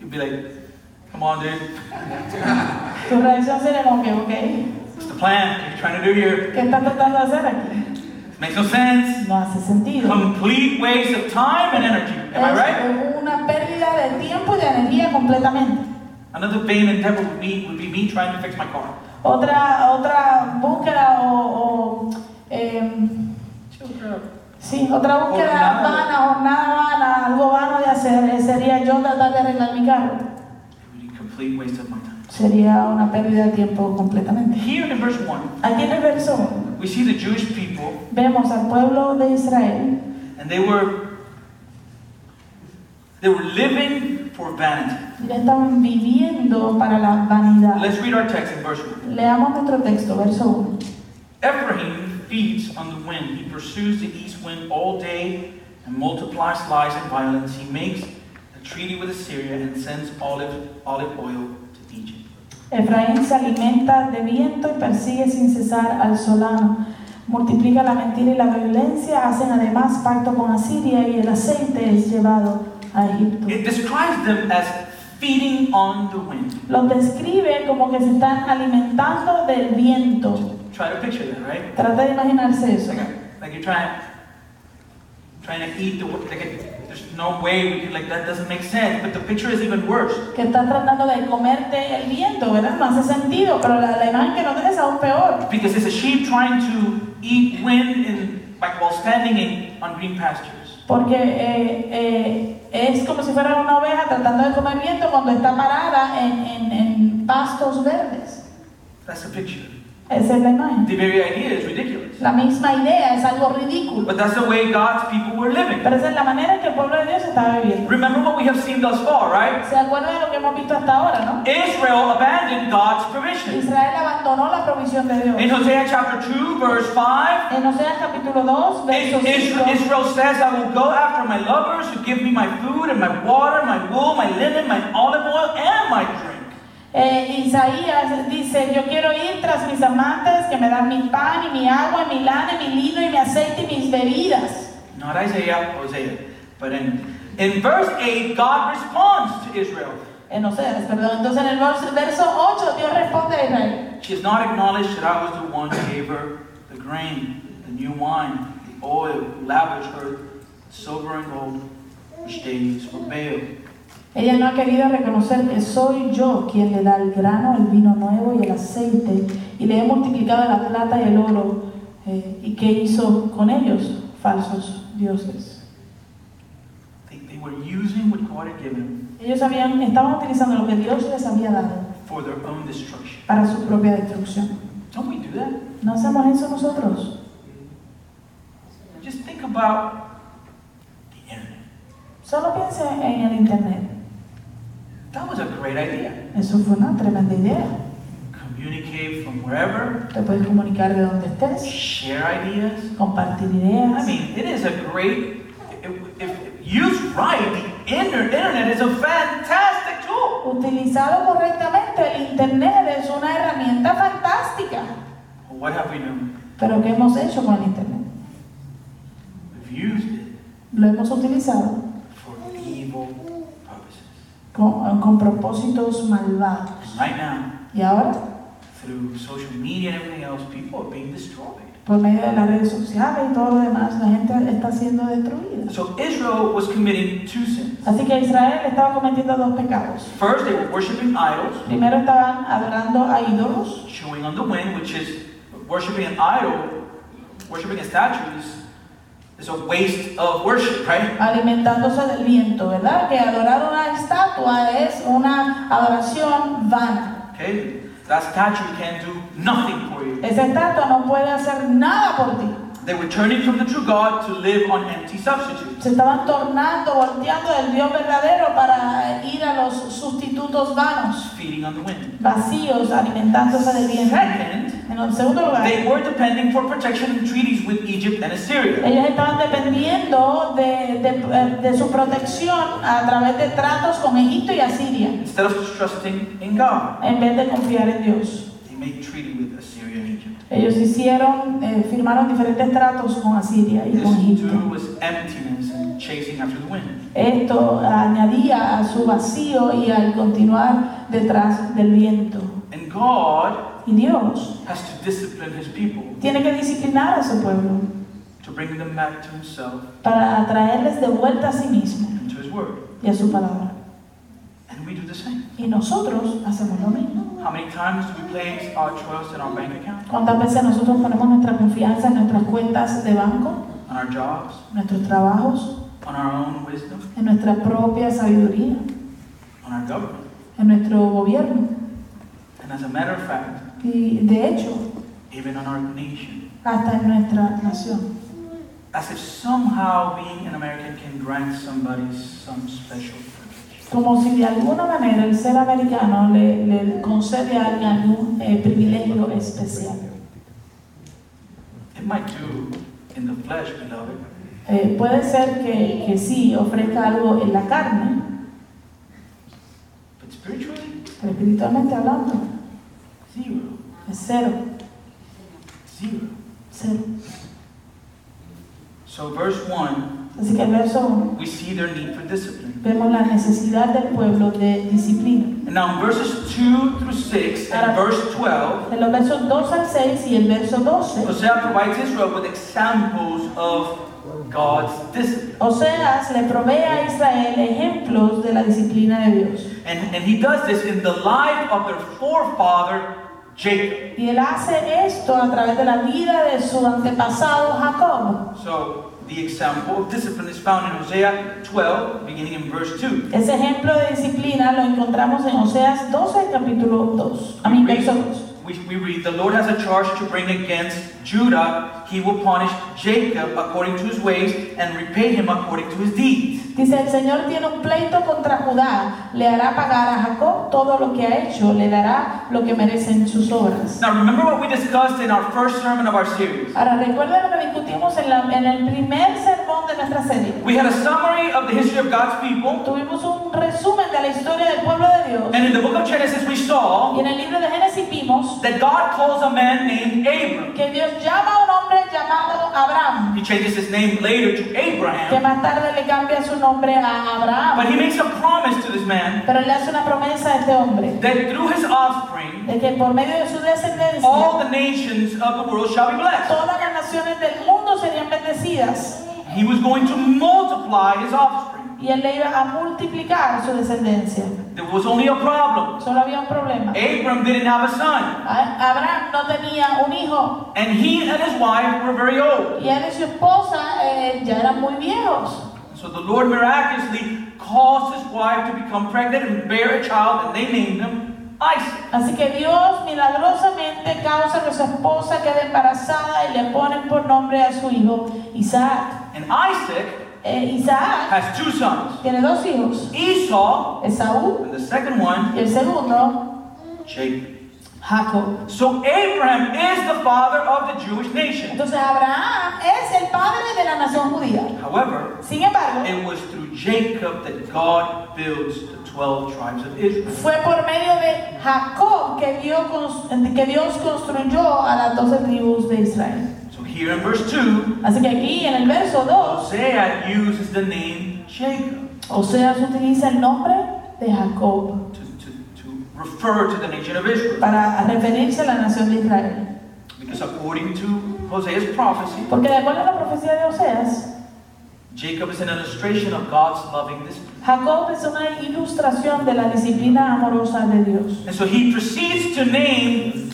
You'd be like, come on, dude. Tu reacción sería como que, ok, What's the plan? What are you trying to do here? ¿qué está tratando de hacer aquí? Makes no sense. No hace sentido. Complete waste of time and energy. Am I right? Una pérdida de tiempo y de energía completamente. Another vain endeavor would be, would be me trying to fix my car. Otra, otra búsqueda o, o, em, sí, otra búsqueda vana, jornada vana, algo vano de hacer eh, sería yo tratar de arreglar mi carro. It would be complete waste of my time. Sería una pérdida de tiempo completamente. Here in verse 1, Aquí en el verso we see the Jewish people, vemos al pueblo de Israel and they were they were living for vanity. estaban viviendo para la vanidad. Let's read our text in verse 1. Leamos nuestro texto, verso 1. Ephraim feeds on the wind. He pursues the east wind all day and multiplies lies and violence. He makes a treaty with Assyria and sends olive, olive oil to Egypt. Efraín se alimenta de viento y persigue sin cesar al solano. Multiplica la mentira y la violencia, hacen además pacto con Asiria y el aceite es llevado a Egipto. It describes them as feeding on the wind. Los describe como que se están alimentando del viento. Try to picture that, right? Trata de imaginarse eso. Like, like you're trying, trying to eat the like it, there's no way we could like that doesn't make sense. But the picture is even worse. Que estás tratando de comerte el viento, ¿verdad? No hace sentido, pero la, la imagen que nos da es aún peor. Because it's a sheep trying to eat wind in like while standing in on green pastures. Porque eh, eh, es como si fuera una oveja tratando de comer viento cuando está parada en, en- en pastos verdes. That's the picture. Esa es la imagen. The very idea is ridiculous. La misma idea es algo ridículo. But that's the way God's people were living. Pero esa es la manera en que el pueblo de Dios estaba viviendo. Remember what we have seen thus far, right? ¿Se acuerdan de lo que hemos visto hasta ahora, no? Israel abandoned God's provision. Israel abandonó la provisión de Dios. In Hosea chapter 2, verse 5, En Oseas capítulo 2, verso Israel, 5, Israel says, I will go after my lovers who give me my food and my water, my wool, my linen, my olive oil, and my drink. Eh, Isaías dice, yo quiero ir tras mis amantes que me dan mi pan y mi agua y mi lana y mi lino y mi aceite y mis bebidas. Not Isaiah, Hosea. But in, in verse 8, God responds to Israel. En Oseas, perdón. Entonces en el verso, verso 8 Dios responde a Israel. She has not acknowledged that I was the one who gave her the grain, the new wine, the oil, lavished her silver and gold, which they used for Baal. Ella no ha querido reconocer que soy yo quien le da el grano, el vino nuevo y el aceite, y le he multiplicado la plata y el oro, eh, y que hizo con ellos falsos dioses. They, they were using what God had given them Ellos habían, estaban utilizando lo que Dios les había dado for their own destruction. para su propia destrucción. Don't we do that? ¿No hacemos eso nosotros? Just think about the internet. Solo piense en el Internet. That was a great idea. Eso fue una tremenda idea. Communicate from wherever, Te puedes comunicar de donde estés, share ideas. compartir I ideas. mean, it is a great, if, if used right, the inter- internet is a fantastic tool. Utilizado correctamente, el Internet es una herramienta fantástica. Well, what have we done? Pero ¿qué hemos hecho con el Internet? We've used it Lo hemos utilizado. Con, con propósitos malvados. Right now, Y ahora, through social media and everything else, people are being destroyed. por medio de las redes sociales y todo lo demás, la gente está siendo destruida. So Israel was committing two sins. Así que Israel estaba cometiendo dos pecados. First, they were worshiping idols, Primero estaban adorando a ídolos, chewing on the wind, which is worshiping an idol, worshiping a statue is a waste of worship, right? alimentándose del viento, ¿verdad? Que adorar una estatua es una adoración vana. Okay? That statue can do nothing for you. Esa estatua no puede hacer nada por ti. They were turning from the true God to live on empty substitutes. Se estaban tornando, volteando del Dios verdadero para ir a los sustitutos vanos, feeding on the wind. vacíos, alimentándose del viento. Second, En el segundo lugar, they were depending for protection in treaties with Egypt and Assyria. ellos estaban dependiendo de, de- de su protección a través de tratos con Egipto y Asiria, Instead of trusting in God, en vez de confiar en Dios. they made treaty with Assyria and Egypt. Ellos hicieron, eh, firmaron diferentes tratos con Asiria y con Egipto. Esto añadía a su vacío y al continuar detrás del viento. And God Y Dios has to discipline his people tiene que disciplinar a su pueblo to bring them back to himself para atraerles de vuelta a sí mismo and to his word. y a su palabra. We do the same. Y nosotros hacemos lo mismo. How many times do we place our trust in our bank account, ¿Cuántas veces nosotros ponemos nuestra confianza en nuestras cuentas de banco, on our jobs, nuestros trabajos, on our own wisdom, en nuestra propia sabiduría, on our government? en nuestro gobierno? And as a matter of fact, Y de hecho, even on our nation. hasta en nuestra nación. As if somehow being an American can grant somebody some special. Como si de alguna manera el ser americano le, le concede a alguien algún eh, privilegio especial. It might do in the flesh, beloved, Eh, puede ser que, que sí ofrezca algo en la carne, but spiritually, pero espiritualmente hablando, zero. es cero, Zero. cero. So, verse 1, Así que el verso 1, we see their need for discipline. vemos la necesidad del pueblo de disciplina. And now, in verses 2 through 6 and verse 12, En los versos 2 al 6 y el verso 12, Hosea provides Israel with examples of God's discipline. Oseas le provee a Israel ejemplos de la disciplina de Dios. And, and he does this in the life of their forefather, Jacob. Y él hace esto a través de la vida de su antepasado Jacob. So, the example of discipline is found in Hosea 12, beginning in verse 2. Ese ejemplo de disciplina lo encontramos en Oseas 12, capítulo 2. A mi verso 2. We, we read, The Lord has a charge to bring against Judah. He will punish Jacob according to his ways and repay him according to his deeds. Dice, el Señor tiene un pleito contra Judá, le hará pagar a Jacob todo lo que ha hecho, le dará lo que merecen sus obras. Now, remember what we discussed in our first sermon of our series. Ahora, recuerden lo que discutimos en, la- en el primer sermón de nuestra serie. We had a summary of the history of God's people, Tuvimos un resumen de la historia del pueblo de Dios. and in the book of Genesis, we saw Y en el libro de Génesis vimos that God calls a man named Abram. que Dios llama a un hombre llamado Abraham, He changes his name later to que Abraham, más tarde le cambia su nombre a Abraham. but he makes a promise to this man Pero le hace una promesa a este hombre, that through his offspring, de que por medio de su descendencia, all the nations of the world shall be blessed. todas las naciones del mundo serían bendecidas. He was going to multiply his offspring. Y él le iba a multiplicar su descendencia. There was only a problem. Solo había un problema. Abram didn't have a son, Abraham no tenía un hijo. and he and his wife were very old. Y él y su esposa eh, ya eran muy viejos. So the Lord miraculously caused his wife to become pregnant and bear a child, and they named him Isaac. Así que Dios milagrosamente causa que su esposa quede embarazada y le ponen por nombre a su hijo Isaac. And Isaac Eh, Isaac has two sons tiene dos hijos, Esau, Esaú and the second one, y el segundo, Jacob. Jacob. So Abraham is the father of the Jewish nation. Entonces Abraham es el padre de la nación judía. However, Sin embargo, it was through Jacob that God builds the 12 tribes of Israel. fue por medio de Jacob que Dios, cons- que Dios construyó a las doce tribus de Israel. Here in verse 2, Así que aquí en el verso 2, Hosea uses the name Jacob Oseas utiliza el nombre de Jacob to, to, to refer to the nation of Israel. para referirse a la nación de Israel. Because according to Hosea's prophecy, Porque de acuerdo a la profecía de Oseas, Jacob is an illustration of God's loving discipline. Jacob es una ilustración de la disciplina amorosa de Dios. And so he proceeds to name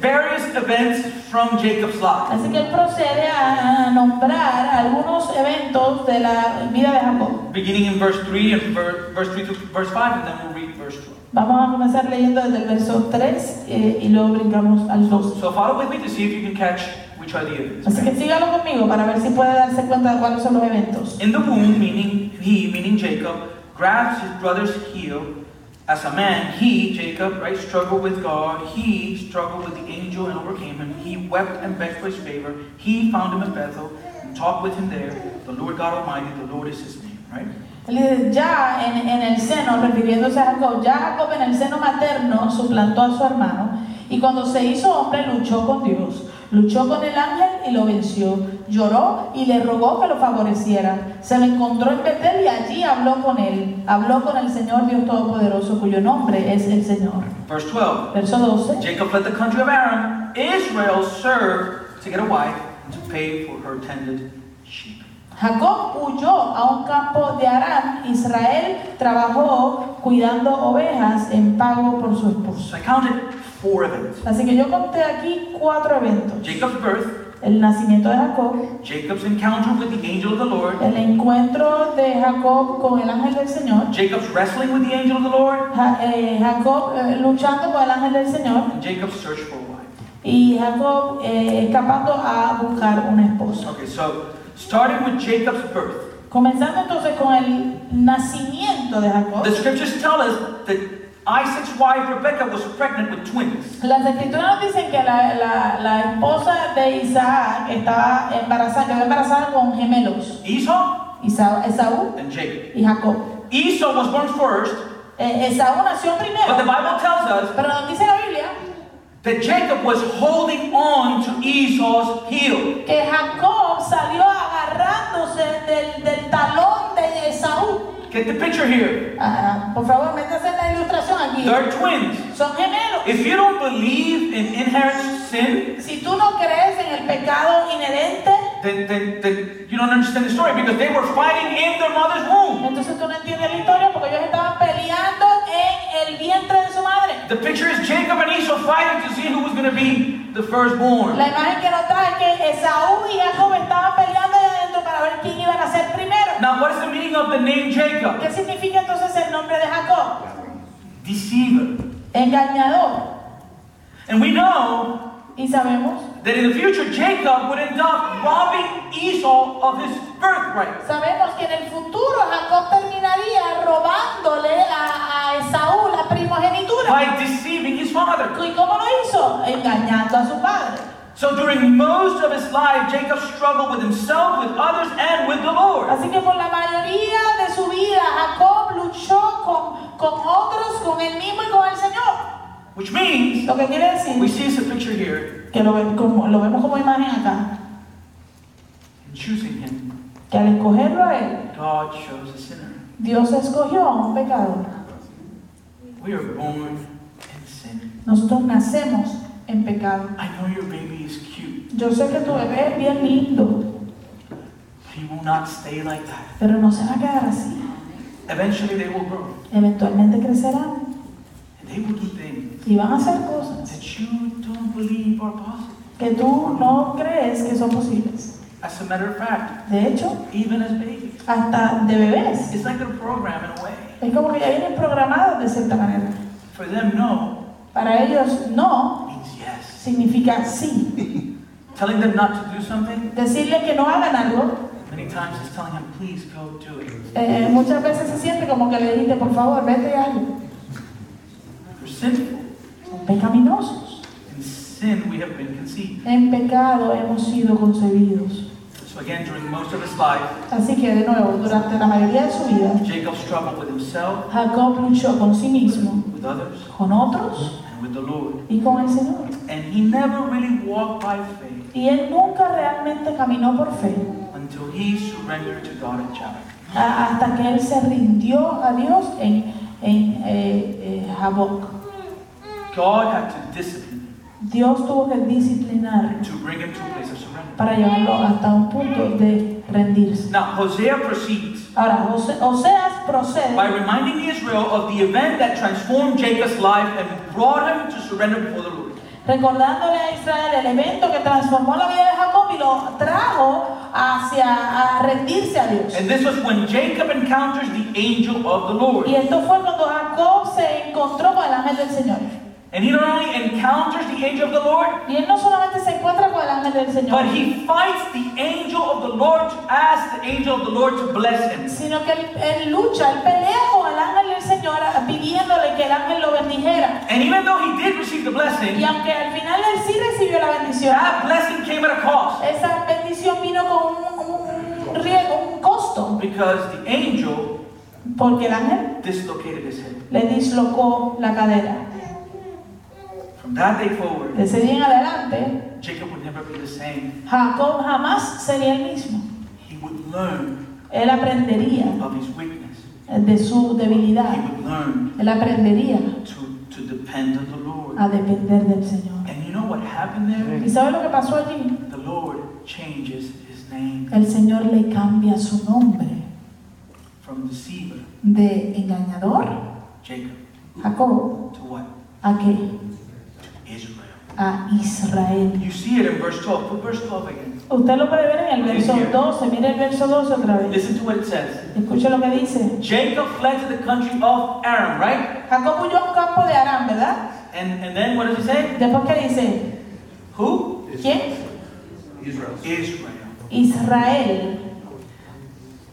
various events from Jacob's life. Así que él procede a nombrar algunos eventos de la vida de Jacob. Beginning in verse 3 and ver- verse 3 to verse 5, and then we'll read verse 12. Vamos a comenzar leyendo desde el verso 3 eh, y luego brincamos al So, 2. so follow with me to see if you can catch which are the events. Así que sígalo conmigo para ver si puede darse cuenta de cuáles son los eventos. In the womb, meaning he, meaning Jacob, grabs his brother's heel. As a man, he, Jacob, right, struggled with God. He struggled with the angel and overcame him. He wept and begged for his favor. He found him in Bethel and talked with him there. The Lord God Almighty, the Lord is his name, right? Ya en, en el seno, refiriéndose a Jacob, ya Jacob en el seno materno suplantó a su hermano y cuando se hizo hombre luchó con Dios, luchó con el ángel y lo venció, lloró y le rogó que lo favoreciera. Se lo encontró en Betel y allí habló con él, habló con el Señor Dios Todopoderoso cuyo nombre es el Señor. Verse 12. Verso 12. Jacob fled the country of Aram. Israel served to get a wife and to pay for her tended. Jacob huyó a un campo de Aram. Israel trabajó cuidando ovejas en pago por su esposo. So I counted four events. Así que yo conté aquí cuatro eventos. Jacob's birth, El nacimiento de Jacob, Jacob's encounter with the angel of the Lord, el encuentro de Jacob con el ángel del Señor, Jacob's wrestling with the angel of the Lord, Ja- eh, Jacob eh, luchando con el ángel del Señor and Jacob's search for a wife. y Jacob eh, escapando a buscar una esposa. Okay, so starting with Jacob's birth, Comenzando entonces con el nacimiento de Jacob. the scriptures tell us that Isaac's wife Rebecca was pregnant with twins. Las escrituras dicen que la, la- la esposa de Isaac estaba embarazada, quedó embarazada con gemelos, Esau Esaú and Jacob. y Jacob. Esau was born first, Eh, Esaú nació but the primero, Bible tells us pero nos dice la Biblia that Jacob was holding on to Esau's heel. que Jacob salió agarrándose del, del talón de Esaú. Get the picture here. Ah, por favor, métase la ilustración aquí. They're twins. Son gemelos. If you don't believe in inherent sin, Si tú no crees en el pecado inherente, then, then, then you don't understand the story because they were fighting in their mother's womb. entonces tú no entiendes la historia porque ellos estaban peleando en el vientre. The picture is Jacob and Esau fighting to see who was going to be the firstborn. La imagen que nos da es que Esaú y Jacob estaban peleando ahí adentro para ver quién iba a ser primero. Now, what is the meaning of the name Jacob? ¿Qué significa entonces el nombre de Jacob? Deceiver. Engañador. And we know Y sabemos, that in the future Jacob would end up robbing Esau of his birthright. sabemos que en el futuro Jacob terminaría robándole a, a Esaú la primogenitura. by deceiving his father. ¿Y cómo lo hizo? Engañando a su padre. So during most of his life, Jacob struggled with himself, with others, and with the Lord. Así que por la mayoría de su vida Jacob luchó con, con otros, con él mismo y con el Señor. Which means, Lo que quiere decir we see this picture here, que lo, ve- como, lo vemos como imagen acá, in choosing him, que al escogerlo a él, God chose a sinner. Dios escogió a un pecador. We are born in sin. Nosotros nacemos en pecado. I know your baby is cute, Yo sé que tu bebé es bien lindo, he will not stay like that. pero no se va a quedar así. Eventually, they will grow, Eventualmente crecerán they will do things y van a hacer cosas that you don't believe are possible. que tú no crees que son posibles. As a matter of fact, De hecho, even as babies, hasta de bebés. it's like a program in a way. Es como que ya vienen programados de cierta manera. For them, no Para ellos, no means yes. significa sí. Telling them not to do something, Decirle que no hagan algo, many times is telling them, please go do it. eh, muchas veces se siente como que le dijiste, por favor, vete y hazlo. Sinful. Son pecaminosos. In sin, we have been conceived. En pecado hemos sido concebidos. So again, during most of his life, Así que, de nuevo, durante la mayoría de su vida, Jacob struggled with himself, Jacob luchó con sí mismo, with others, con otros and with the Lord. y con el Señor. And he never really walked by faith Y él nunca realmente caminó por fe, until he surrendered to God at Jabbok. hasta que él se rindió a Dios en, en eh, eh, Jaboc. God had to discipline him Dios tuvo que disciplinarlo to bring him to a place of surrender. para llevarlo hasta un punto de rendirse. Now, Hosea proceeds Ahora, Ose- Oseas procede by reminding Israel of the event that transformed Jacob's life and brought him to surrender before the Lord. recordándole a Israel el evento que transformó la vida de Jacob y lo trajo hacia a rendirse a Dios. And this was when Jacob encounters the angel of the Lord. Y esto fue cuando Jacob se encontró con el ángel del Señor. And he not only encounters the angel of the Lord, Y él no solamente se encuentra con el ángel del Señor, but he fights the angel of the Lord to ask the angel of the Lord to bless him. sino que él, él lucha, él pelea con el ángel del Señor pidiéndole que el ángel lo bendijera. And even though he did receive the Y blessing, aunque al final él sí recibió la bendición, that blessing came at a cost. esa bendición vino con un, un- un riesgo, un costo, Because the angel porque el ángel dislocated his hip. le dislocó la cadera. From that day forward, De ese día en adelante, Jacob would never be the same. Jacob jamás sería el mismo. He would learn Él aprendería of his weakness. de su debilidad. He would learn Él aprendería to, to depend on the Lord. a depender del Señor. And you know what happened there? ¿Y sabe lo que pasó allí? The Lord changes his name El Señor le cambia su nombre from deceiver, de engañador, Jacob, Jacob, to what? a qué? Israel. A Israel. You see it in verse 12. Put verse 12 again. Usted lo puede ver en el verso 12. Mire el verso 12 otra vez. Listen to what it says. Escuche lo que dice. Jacob fled to the country of Aram, right? Jacob huyó a un campo de Aram, ¿verdad? And, and then what does he say? Después que dice, Who? ¿quién? Israel. Israel. Israel.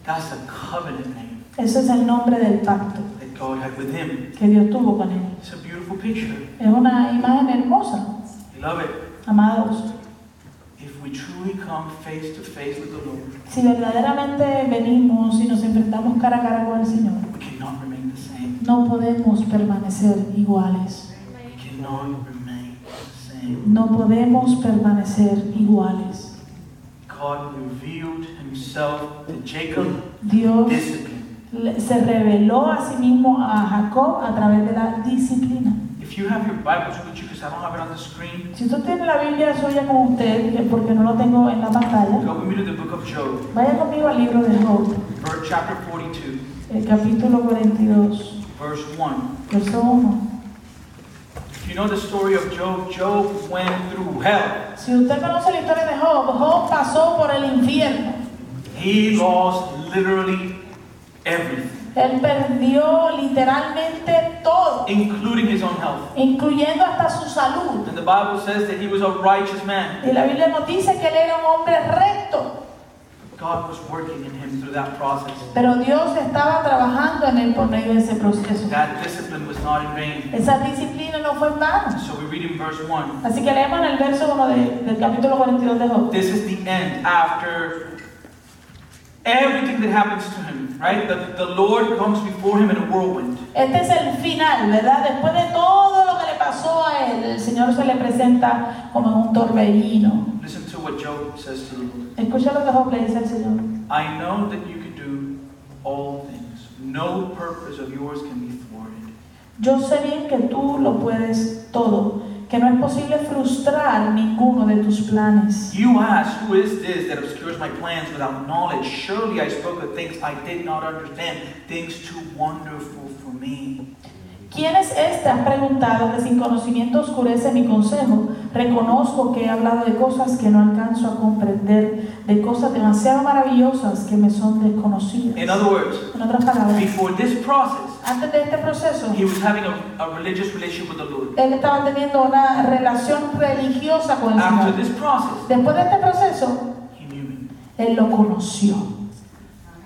That's a covenant name Ese es el nombre del pacto God had with him. que Dios tuvo con él. It's a beautiful picture. Es una imagen hermosa, Beloved, amados. if we truly come face to face with the Lord, Si verdaderamente venimos y nos enfrentamos cara a cara con el Señor, we cannot remain the same. no podemos permanecer iguales. We cannot remain the same. No podemos permanecer iguales. God revealed himself to Jacob, Dios discipline. Se reveló a sí mismo a Jacob a través de la disciplina. If you have your Bibles with you, because I don't have it on the screen, Si usted tiene la Biblia suya con usted, que- porque no lo tengo en la pantalla, go with me to the book of Job, vaya conmigo al libro de Job, verse chapter 42, el capítulo 42, verse 1. verso 1. If you know the story of Job, Job went through hell. Si usted conoce la historia de Job, Job pasó por el infierno. He lost literally everything, Él perdió literalmente todo, including his own health. incluyendo hasta su salud. And the Bible says that he was a righteous man. Y la Biblia nos dice que él era un hombre recto, God was working in him through that process. pero Dios estaba trabajando en él por medio de ese proceso. That discipline was not in vain. Esa disciplina no fue en vano. So we read in verse 1. Así que leemos en el verso 1 de- del capítulo 42 de Job. This is the end after everything that happens to him, right? The, the Lord comes before him in a whirlwind. Este es el final, ¿verdad? Después de todo lo que le pasó a él, el Señor se le presenta como en un torbellino. Listen to what Job says to the Lord. Escucha lo que Job le dice al Señor. I know that you can do all things. No purpose of yours can be thwarted. Yo sé bien que tú lo puedes todo, que no es posible frustrar ninguno de tus planes. You ask, Who is this that obscures my plans without knowledge? Surely I spoke of things I did not understand, things too wonderful for me. ¿Quién es este? Has preguntado que sin conocimiento oscurece mi consejo. Reconozco que he hablado de cosas que no alcanzo a comprender, de cosas demasiado maravillosas que me son desconocidas. In other words, En otras palabras, before this process, antes de este proceso, he was having a, a religious relationship with the Lord. él estaba teniendo una relación religiosa con el After Señor. this process, Después de este proceso, he knew me. él lo conoció.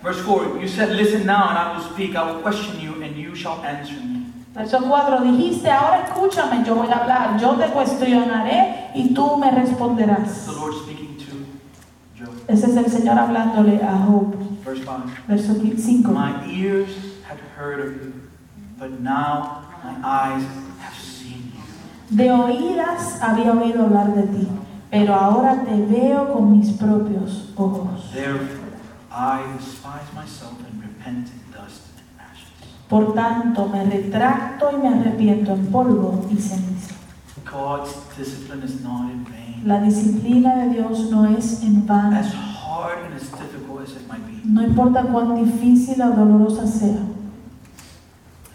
Verse 4, you said, Listen now, and I will speak. I will question you, and you shall answer me. Verso 4, dijiste, ahora escúchame, yo voy a hablar, yo te cuestionaré y tú me responderás. The Lord speaking to Job. Ese es el Señor hablándole a Job. Verse 5. Verso 5. My ears had heard of you, but now my eyes have seen you. De oídas había oído hablar de ti, pero ahora te veo con mis propios ojos. Therefore, I despise myself and repent in dust and ashes. Por tanto, me retracto y me arrepiento en polvo y ceniza. God's discipline is not in vain. La disciplina de Dios no es en vano. As hard and as difficult as it might be. No importa cuán difícil o dolorosa sea.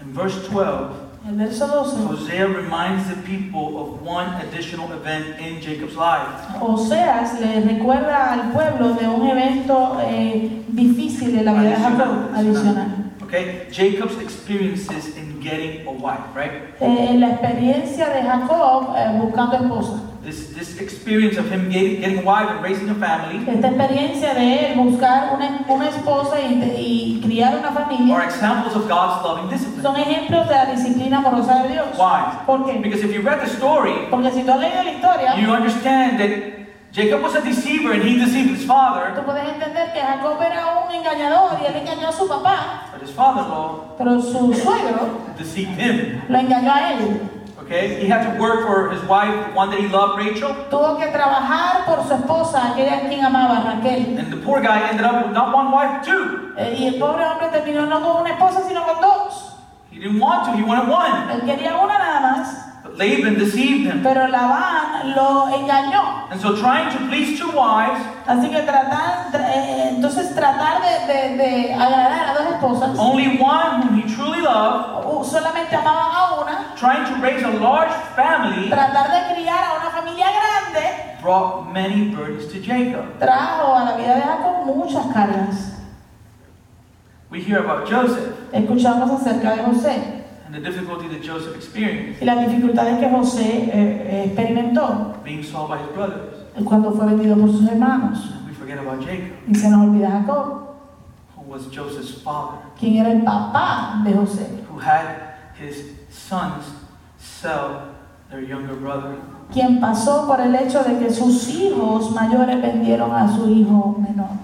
In verse 12, El verso 12. Hosea reminds the people of one additional event in Jacob's life. Oseas le recuerda al pueblo de un evento eh, difícil en la vida de Jacob, adicional. Okay? Jacob's experiences in getting a wife, right? Eh, la experiencia de Jacob eh, buscando esposa. This, this experience of him getting, getting a wife and raising a family Esta experiencia de él buscar una, una esposa y, y criar una familia. are examples of God's loving discipline. son ejemplos de la disciplina amorosa de Dios. Why? ¿Por qué? Because if you read the story, Porque si tú has leído la historia, you understand that Jacob was a deceiver and he deceived his father, tú puedes entender que Jacob era un engañador y él engañó a su papá, but his father-in-law pero su suegro deceived him. lo engañó a él. Okay? He had to work for his wife, one that he loved, Rachel, Tuvo que trabajar por su esposa, aquella quien amaba, Raquel. and the poor guy ended up with not one wife, two. Eh, y el pobre hombre terminó no con una esposa, sino con dos. He didn't want to, he wanted one. Él quería una nada más, Laban deceived him. pero Labán lo engañó. And so trying to please two wives, Así que tratar, tra- eh, entonces tratar de, de- de agradar a dos esposas, only one whom he truly loved, o solamente amaban a una, trying to raise a large family, tratar de criar a una familia grande, brought many burdens to Jacob. trajo a la vida de Jacob muchas cargas. We hear about Joseph Escuchamos acerca de José and the difficulty that Joseph experienced y las dificultades que José eh, eh, experimentó being sold by his brothers. cuando fue vendido por sus hermanos. We forget about Jacob, Y se nos olvida Jacob, who was Joseph's father, quien era el papá de José, who had his sons sell their younger brother. quien pasó por el hecho de que sus hijos mayores vendieron a su hijo menor.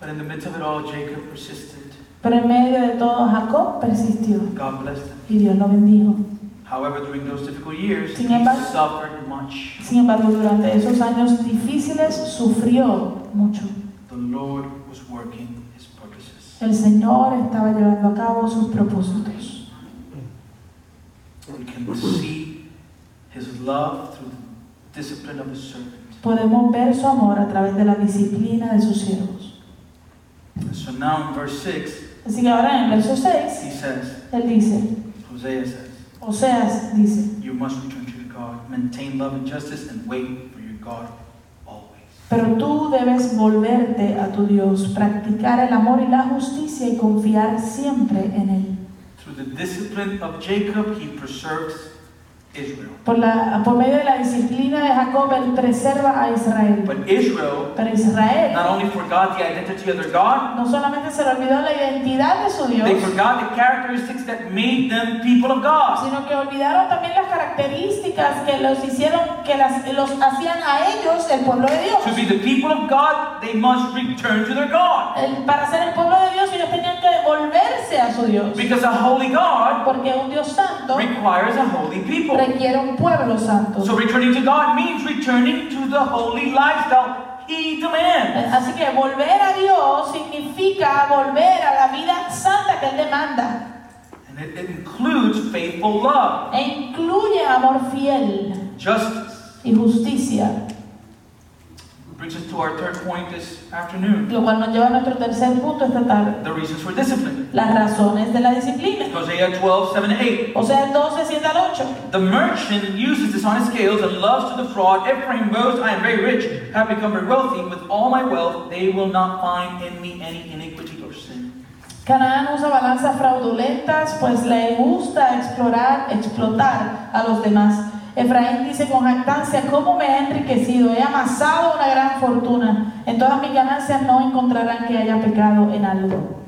But in the midst of it all, Jacob persisted. Pero en medio de todo, Jacob persistió God blessed him. y Dios lo bendijo. However, during those difficult years, Sin he embargo- suffered much. Sin embargo, durante esos años difíciles sufrió mucho. The Lord was working his purposes. El Señor estaba llevando a cabo sus propósitos. We can see his love through the discipline of his servant. Podemos ver su amor a través de la disciplina de sus siervos. So now in verse 6, Así que ahora en el verso 6, he says, él dice, Hosea says, Oseas dice, You must return to your God, maintain love and justice, and wait for your God always. pero tú debes volverte a tu Dios, practicar el amor y la justicia y confiar siempre en Él. Through the discipline of Jacob, he preserves Israel. Por, la, por medio de la disciplina de Jacob, Él preserva a Israel. But Israel Pero Israel not only forgot the identity of their God, no solamente se le olvidó la identidad de su Dios, they forgot the characteristics that made them people of God. sino que olvidaron también las características que los hicieron, que las, los hacían a ellos el pueblo de Dios. To be the people of God, they must return to their God. El- para ser el pueblo de Dios, ellos tenían su Dios. Because a holy God Porque un Dios santo requires a holy people. requiere un pueblo santo. So returning to God means returning to the holy lifestyle He demands. Así que volver a Dios significa volver a la vida santa que Él demanda. And it, it includes faithful love, E incluye amor fiel justice, y justicia, Brings us to our third point this afternoon Lo cual nos lleva a nuestro tercer punto esta tarde. the reasons for discipline. Las razones de la disciplina. Hosea 12, 7 and 8. O sea, el 12, 7 al 8. The merchant uses dishonest scales and loves to defraud. Ephraim boasts, I am very rich, have become very wealthy. With all my wealth, they will not find in me any iniquity or sin. Canaán usa balanzas fraudulentas, pues le gusta explorar, explotar a los demás. Efraín dice con jactancia, ¿cómo me he enriquecido? He amasado una gran fortuna. En todas mis ganancias no encontrarán que haya pecado en algo.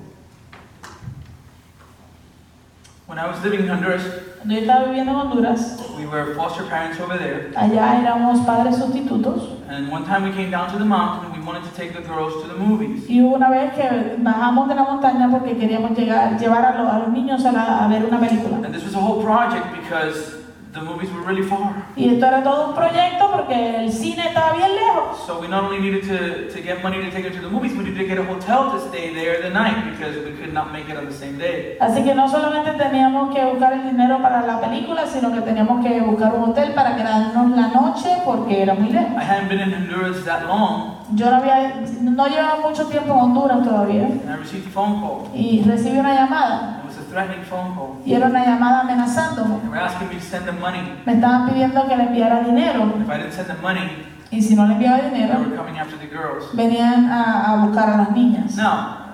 When I was living in Honduras, Cuando yo estaba viviendo en Honduras, we were foster parents over there. allá éramos padres sustitutos. And one time we came down to the mountain and we wanted to take the girls to the movies. Y una vez que bajamos de la montaña porque queríamos llegar, llevar a, lo- a los niños a, la- a ver una película. And this was a whole project because the movies were really far. Y esto era todo un proyecto porque el cine estaba bien lejos. So we not only needed to, to get money to take them to the movies, we needed to get a hotel to stay there the night because we could not make it on the same day. Así que no solamente teníamos que buscar el dinero para la película, sino que teníamos que buscar un hotel para quedarnos la noche porque era muy lejos. I hadn't been in Honduras that long, Yo no, había, no llevaba mucho tiempo en Honduras todavía and I received a phone call. y recibí una llamada threatening phone call. y era una llamada amenazándome. They were asking me to send them money. Me estaban pidiendo que le enviara dinero If I didn't send them money, y si no le enviaba they dinero, were coming after the girls. venían a, a buscar a las niñas. Now,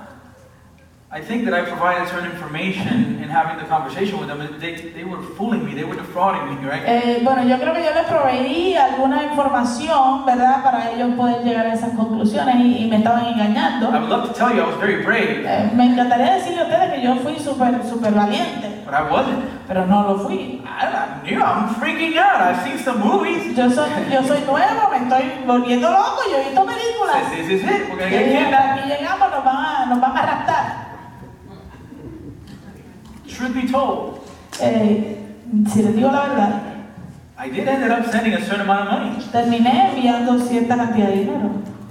I think that I provided certain information in having the conversation with them. They, they were fooling me, they were defrauding me, right? Eh, bueno, yo creo que yo les proveí alguna información, ¿verdad? Para ellos poder llegar a esas conclusiones y, y me estaban engañando. I would love to tell you I was very brave, Eh, me encantaría decirle a ustedes que yo fui súper, valiente, but I wasn't. pero no lo fui. I, I'm freaking out. I've seen some movies. Yo soy, yo soy nuevo, me estoy volviendo loco, yo he visto películas. This is it. We're Y gonna get dije, hasta kidnapped. aquí llegamos, nos van a, nos van a raptar. Truth be told, Eh, si les digo la verdad, I did end up sending a certain amount of money. terminé enviando cierta cantidad de dinero.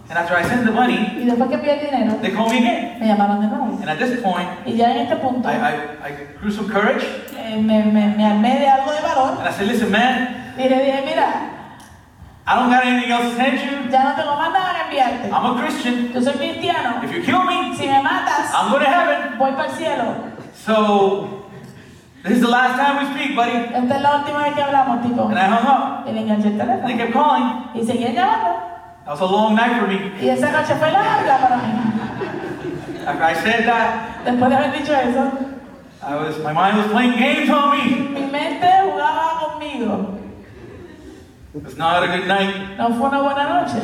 And after I sent the money, Y después que envié el dinero, they called me again. me llamaron de nuevo. And at this point, Y ya en este punto, I, I, I grew some courage. eh, me, me, me armé de algo de valor And I said, listen, man, y le dije, mira, I don't got anything else to send you. ya no tengo más nada que enviarte. I'm a Christian. Yo soy cristiano. If you kill me, Si me matas, I'm going to heaven. voy para el cielo. So, this is the last time we speak, buddy. Esta es la última vez que hablamos, tipo. And I hung up. Y le enganché el They teléfono. kept calling. Y seguían llamando. That was a long night for me. Y esa noche fue larga para mí. After I said that, Después de haber dicho eso, I was my mind was playing games on me. mi mente jugaba conmigo. It was not a good night. No fue una buena noche.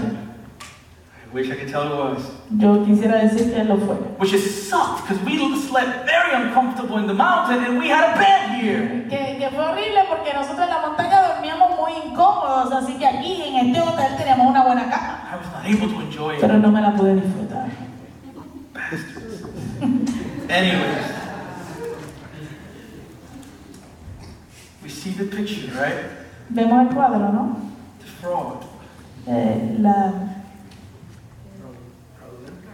I wish I could tell it was. Yo quisiera decir que lo fue. Which is sucked because we slept very uncomfortable in the mountain and we had a bed here. Que, que fue horrible porque nosotros en la montaña dormíamos muy incómodos, así que aquí en este hotel teníamos una buena cama. I was not able to enjoy it. Pero no me la pude disfrutar. Bastards. Anyways, we see the picture, right? Vemos el cuadro, ¿no? The fraud. Eh, la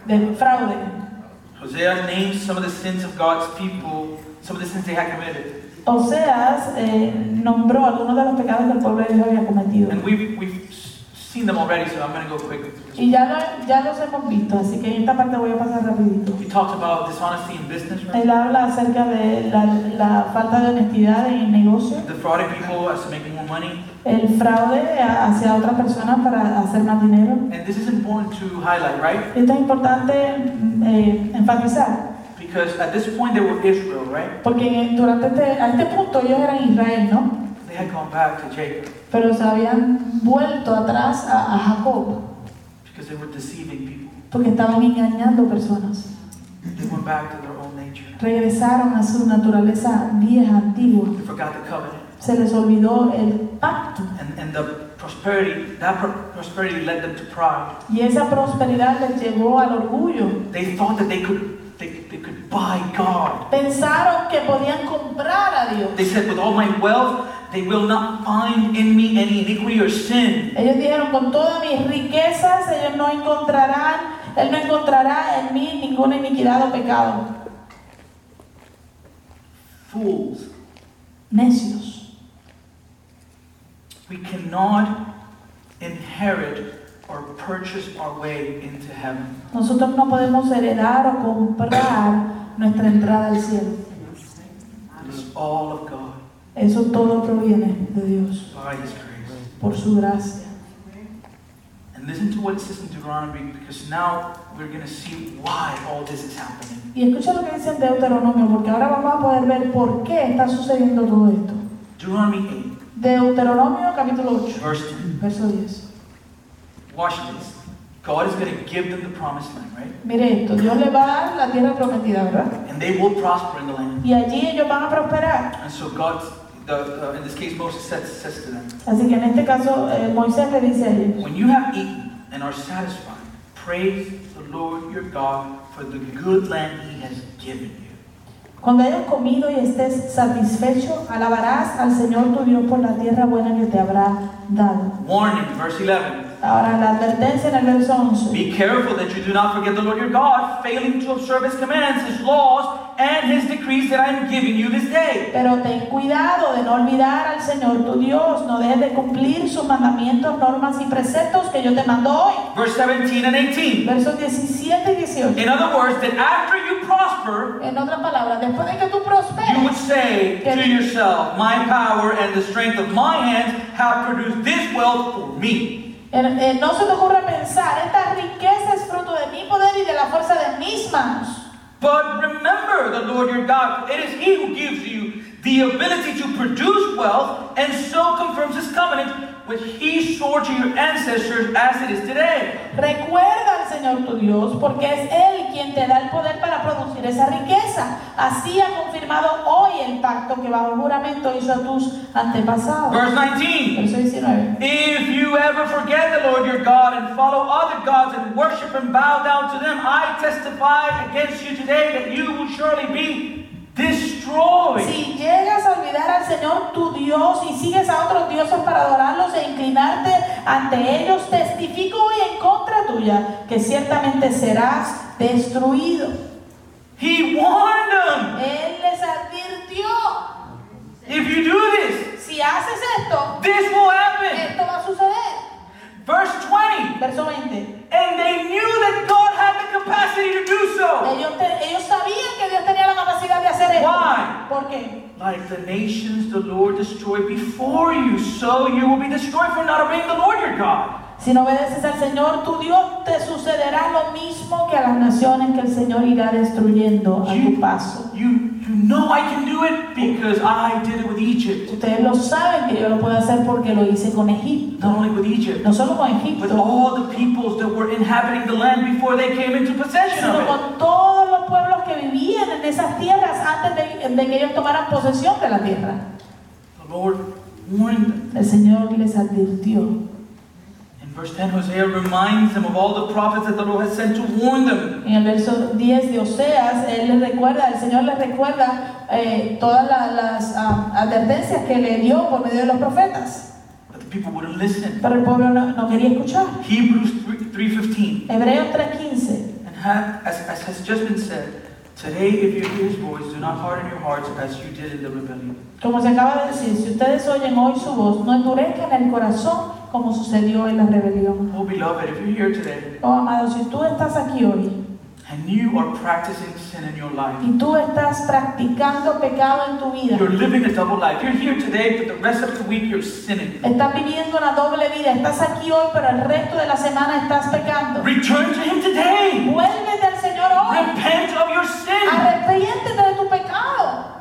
del fraude. Hosea names some of the sins of God's people, some of the sins they had committed. Oseas eh, nombró algunos de los pecados que el pueblo de Dios había cometido. And we've, we've seen them already, so I'm going to go quick. Y ya, lo- ya los hemos visto, así que en esta parte voy a pasar rapidito. He talks about dishonesty in business, right? Él habla acerca de la, la falta de honestidad en el negocio, Defrauding people as to make more money. el fraude a- hacia otras personas para hacer más dinero. And this is important to highlight, right? Esto es importante eh, enfatizar, Because at this point they were Israel, right? porque durante este, a este punto ellos eran Israel, ¿no? They had gone back to Jacob Pero se habían vuelto atrás a, a Jacob, because they were deceiving people. porque estaban engañando personas. They went back to their own nature. Regresaron a su naturaleza vieja, antigua. They forgot the covenant. Se les olvidó el pacto. And, and the prosperity, that pro- prosperity led them to pride. Y esa prosperidad les llevó al orgullo. They thought that they could, they, they could buy God. Pensaron que podían comprar a Dios. They said, with all my wealth, they will not find in me any iniquity or sin. Ellos dijeron, con todas mis riquezas, ellos no encontrarán, Él no encontrará en mí ninguna iniquidad o pecado. Fools. Necios. We cannot inherit or purchase our way into heaven. Nosotros no podemos heredar o comprar nuestra entrada al cielo. It is all of God Eso todo proviene de Dios, by His grace. por su gracia. And listen to what it says in Deuteronomy because now we're going to see why all this is happening. Y escucha lo que dice en Deuteronomio, porque ahora vamos a poder ver por qué está sucediendo todo esto. Deuteronomy Deuteronomio capítulo 8, 8, verse 10. verso 10. Watch this. God is going to give them the promised land, right? Mire esto, Dios les va a dar la tierra prometida, ¿verdad? And they will prosper in the land. Y allí ellos van a prosperar. And so God, the, uh, in this case, Moses says, says to them, Así que en este caso eh, Moisés le dice a ellos, When you have eaten and are satisfied, praise the Lord your God for the good land he has given you. cuando hayas comido y estés satisfecho, alabarás al Señor tu Dios por la tierra buena que te habrá dado. Warning, verse 11. Ahora la advertencia en el verso 11. Be careful that you do not forget the Lord your God, failing to observe his commands, his laws, and his decrees that I am giving you this day. Pero ten cuidado de no olvidar al Señor tu Dios, no dejes de cumplir sus mandamientos, normas y preceptos que yo te mando hoy. Verse 17 and 18. Versos 17 y 18. In other words, that after you prosper, En otras palabras, después de que tú prosperes, you would say to yourself, My power and the strength of my hands have produced this wealth for me. No se pensar, esta riqueza es fruto de mi poder y de la fuerza de mis manos. But remember the Lord your God. It is He who gives you the ability to produce wealth and so confirms His covenant, which He swore to your ancestors as it is today. Recuerda al Señor tu Dios, porque es Él quien te da el poder para producir esa riqueza. Así ha confirmado hoy el pacto que bajo juramento hizo a tus antepasados. Verse 19. Verso 19. If you ever forget the Lord your God and follow other gods and worship and bow down to them, I testify against you today that you will surely be destroyed. Si llegas a olvidar al Señor tu Dios y sigues a otros dioses para adorarlos e inclinarte ante ellos, testifico hoy en contra tuya que ciertamente serás destruido. He warned them. Él les advirtió, If you do this, si haces esto, this will happen. esto va a suceder. Verse 20. Verso 20. And they knew that God had the capacity to do so. Ellos, te- ellos sabían que Dios tenía la capacidad de hacer esto. Why? ¿Por qué? Like the nations the Lord destroyed before you, so you will be destroyed for not obeying the Lord your God. Si no obedeces al Señor tu Dios, te sucederá lo mismo que a las naciones que el Señor irá destruyendo a tu paso. You, you know I can do it because I did it with Egypt. Ustedes lo saben que yo lo puedo hacer porque lo hice con Egipto. Not only with Egypt, No solo con Egipto, all the peoples that were inhabiting the land before they came into possession sino of it. con todos los pueblos que vivían en esas tierras antes de, de que ellos tomaran posesión de la tierra. The Lord warned them. El Señor les advirtió. Verse 10, Hosea reminds them of all the prophets that the Lord has sent to warn them. En el verso 10 de Oseas, él les recuerda, el Señor les recuerda eh, todas la- las ah, advertencias que le dio por medio de los profetas. But the people wouldn't listen. Pero el pueblo no, no quería escuchar. Hebrews 3, 3.15 Hebreos 3:15. And ha- as, as has just been said, today if you hear his voice, do not harden your hearts as you did in the rebellion. Como se acaba de decir, si ustedes oyen hoy su voz, no endurezcan el corazón como sucedió en la rebelión. Oh, beloved, if you're here today Oh, amado, si tú estás aquí hoy and you are practicing sin in your life, y tú estás practicando pecado en tu vida, you're living a double life. You're here today, but the rest of the week you're sinning. estás viviendo una doble vida, estás aquí hoy, pero el resto de la semana estás pecando. Return to him today. Vuélvete al Señor hoy. Repent of your sin. Arrepiéntete de tu pecado.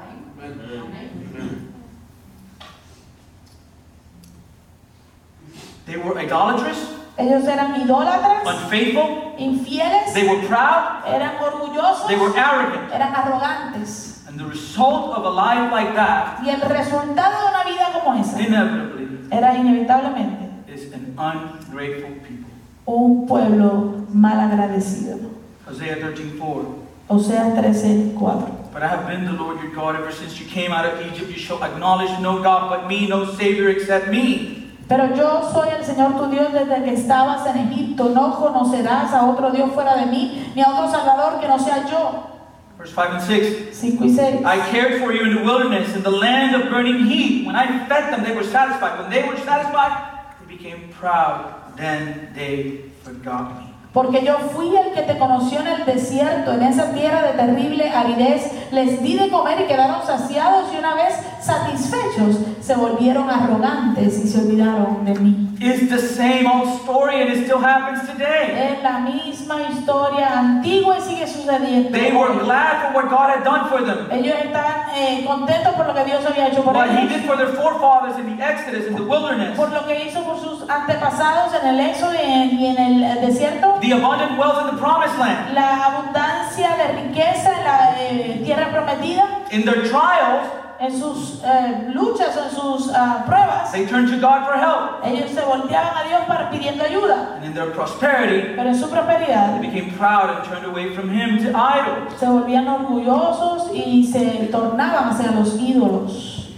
They were idolatrous, Ellos eran idólatras, unfaithful, infieles, they were proud, eran orgullosos, they were arrogant. eran arrogantes. And the result of a life like that, Y el resultado de una vida como esa inevitably, era inevitablemente is an ungrateful people. un pueblo mal agradecido. Hosea 13 4. Oseas 13, 4. But I have been the Lord your God ever since you came out of Egypt. You shall acknowledge no God but me, no Savior except me. Pero yo soy el Señor tu Dios desde que estabas en Egipto. No conocerás a otro Dios fuera de mí, ni a otro Salvador que no sea yo. Verse 5 and 6. 5 y 6. I cared for you in the wilderness, in the land of burning heat. When I fed them, they were satisfied. When they were satisfied, they became proud then they forgot me. Porque yo fui el que te conoció en el desierto, en esa tierra de terrible aridez. Les di de comer y quedaron saciados y una vez satisfechos se volvieron arrogantes y se olvidaron de mí. It's the same old story and it still happens today. Es la misma historia antigua y sigue sucediendo. They were glad for what God had done for them. Ellos están eh, contentos por lo que Dios había hecho por What He did for their forefathers in the Exodus, in the wilderness. por lo que hizo por sus antepasados en el éxodo y en, y en el eh, desierto. The abundant wealth in the promised land. La abundancia de riqueza en la eh, tierra prometida, In their trials, en sus eh, luchas, en sus ah, pruebas, they turned to God for help. ellos se volteaban a Dios para pidiendo ayuda. And in their prosperity, Pero en su prosperidad they became proud and turned away from Him to idols. se volvían orgullosos y se tornaban hacia los ídolos.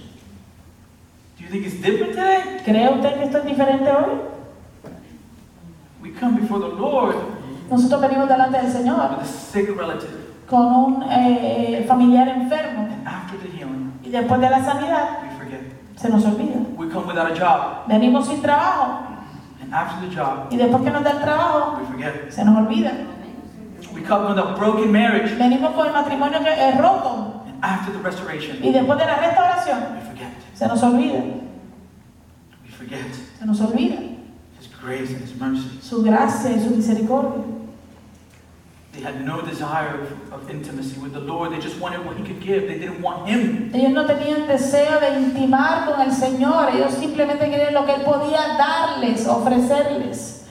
Do you think it's different today? ¿Cree usted que esto es diferente hoy? We come before the Lord Nosotros venimos delante del Señor with a sick relative. con un eh, familiar enfermo And after the healing, y después de la sanidad se nos olvida. We come without a job. Venimos sin trabajo And after the job, y después que nos da el trabajo we forget. se nos olvida. We come with a broken marriage. Venimos con el matrimonio que es roto And after the restoration, y después de la restauración we forget. se nos olvida, We forget se nos olvida His grace and His mercy. su gracia y su misericordia. They had no desire of, of intimacy with the Lord. They just wanted what He could give. They didn't want Him. Ellos no tenían deseo de intimar con el Señor, ellos simplemente querían lo que Él podía darles, ofrecerles.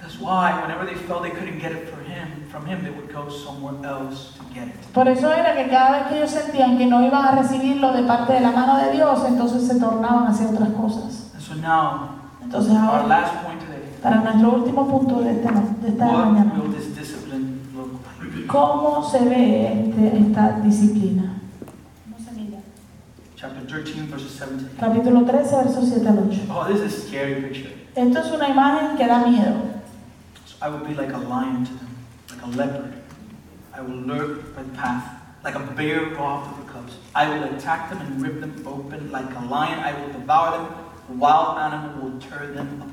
That's why whenever they felt they couldn't get it Him, from Him, they would go somewhere else to get it. Por eso era que cada vez que ellos sentían que no iban a recibirlo de parte de la mano de Dios, entonces se tornaban hacia otras cosas. And so now, Entonces our ahora, last point today. para nuestro último punto de esta, de esta What mañana, will this discipline? ¿Cómo se ve este- esta disciplina? ¿Cómo se mira? Chapter 13, verses 17. Capítulo 13, versos 7 al 8. Oh, this is a scary picture. Esto es una imagen que da miedo. So I will be like a lion to them, like a leopard. I will lurk by the path, like a bear robbed of her cubs. I will attack them and rip them open like a lion. I will devour them. A wild animal will tear them apart.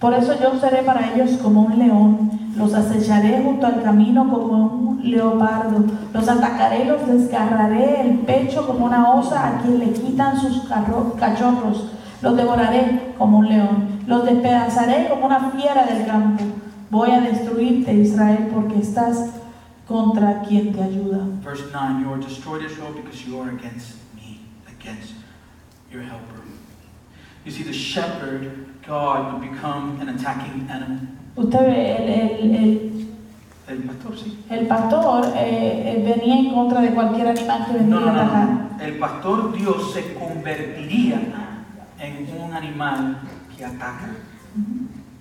Por eso yo seré para ellos como un león, los acecharé junto al camino como un leopardo, los atacaré los desgarraré el pecho como una osa a quien le quitan sus cachorros, los devoraré como un león, los despedazaré como una fiera del campo. Voy a destruirte, Israel, porque estás contra quien te ayuda. Verse 9 You are destroyed, Israel, because you are against me, against your helper. You see, the shepherd, God, would become an attacking animal. Usted ve, el, el- el- El pastor, sí. el pastor eh, eh, venía en contra de cualquier animal que venía no, a no, atacar. no. El pastor Dios se convertiría en un animal que ataca.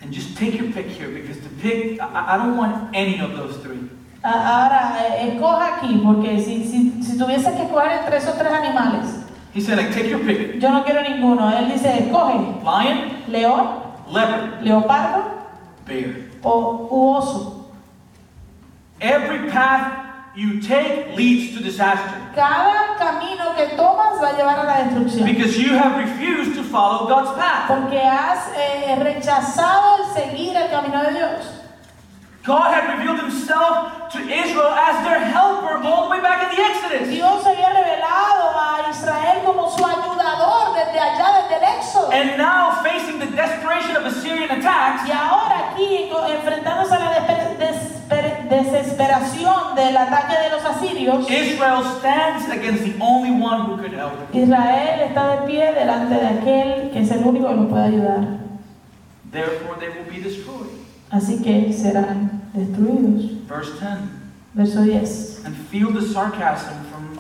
And just take your pick here because the pick, I, I don't want any of those three. A- Ahora, eh, escoja aquí, porque si, si, si tuviese que escoger entre esos tres animales, He said, like, take your pick. yo no quiero ninguno. Él dice, escoge Lion, león, leopard, leopardo bear. o u oso. Every path you take leads to disaster Cada camino que tomas va a llevar a la destrucción. because you have refused to follow God's path. Porque has eh, rechazado el seguir el camino de Dios. God had revealed himself to Israel as their helper all the way back in the Exodus. Dios había revelado a Israel como su ayudador desde allá, desde el Éxodo. And now, facing the desperation of Assyrian attacks, Y ahora aquí, enfrentándose a la desesperación del ataque de los asirios, Israel stands against the only one who could help. Israel está de pie delante de aquel que es el único que puede ayudar. Therefore, they will be destroyed. Así que serán destruidos. Verse 10. Verso 10. And feel the sarcasm from,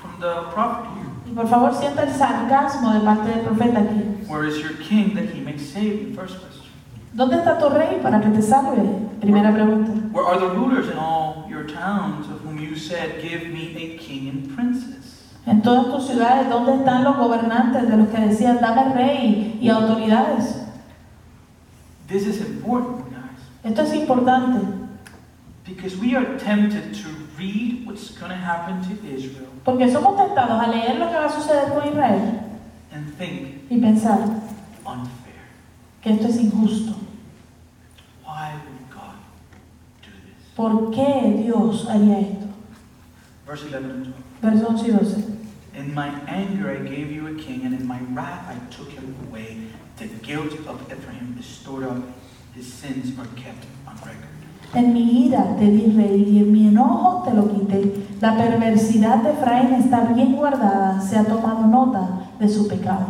from the prophet here. Y por favor sienta el sarcasmo de parte del profeta aquí. Where is your king that he may save you? First question. ¿Dónde está tu rey para que te salve? Primera pregunta. Where are the rulers in all your towns of whom you said, Give me a king and princess? En todas tus ciudades, ¿dónde están los gobernantes de los que decían, dame rey y autoridades? This is important, Esto es importante, because we are tempted to read what's going to happen to Israel porque somos tentados a leer lo que va a suceder con Israel and think y pensar unfair. que esto es injusto. Why would God do this? ¿Por qué Dios haría esto? Verse 11 and 12. Versos 11 y 12. In my anger I gave you a king, and in my wrath I took him away. The guilt of Ephraim is stored up, his sins are kept on record. En mi ira te di rey y en mi enojo te lo quité. La perversidad de Efraín está bien guardada, se ha tomado nota de su pecado.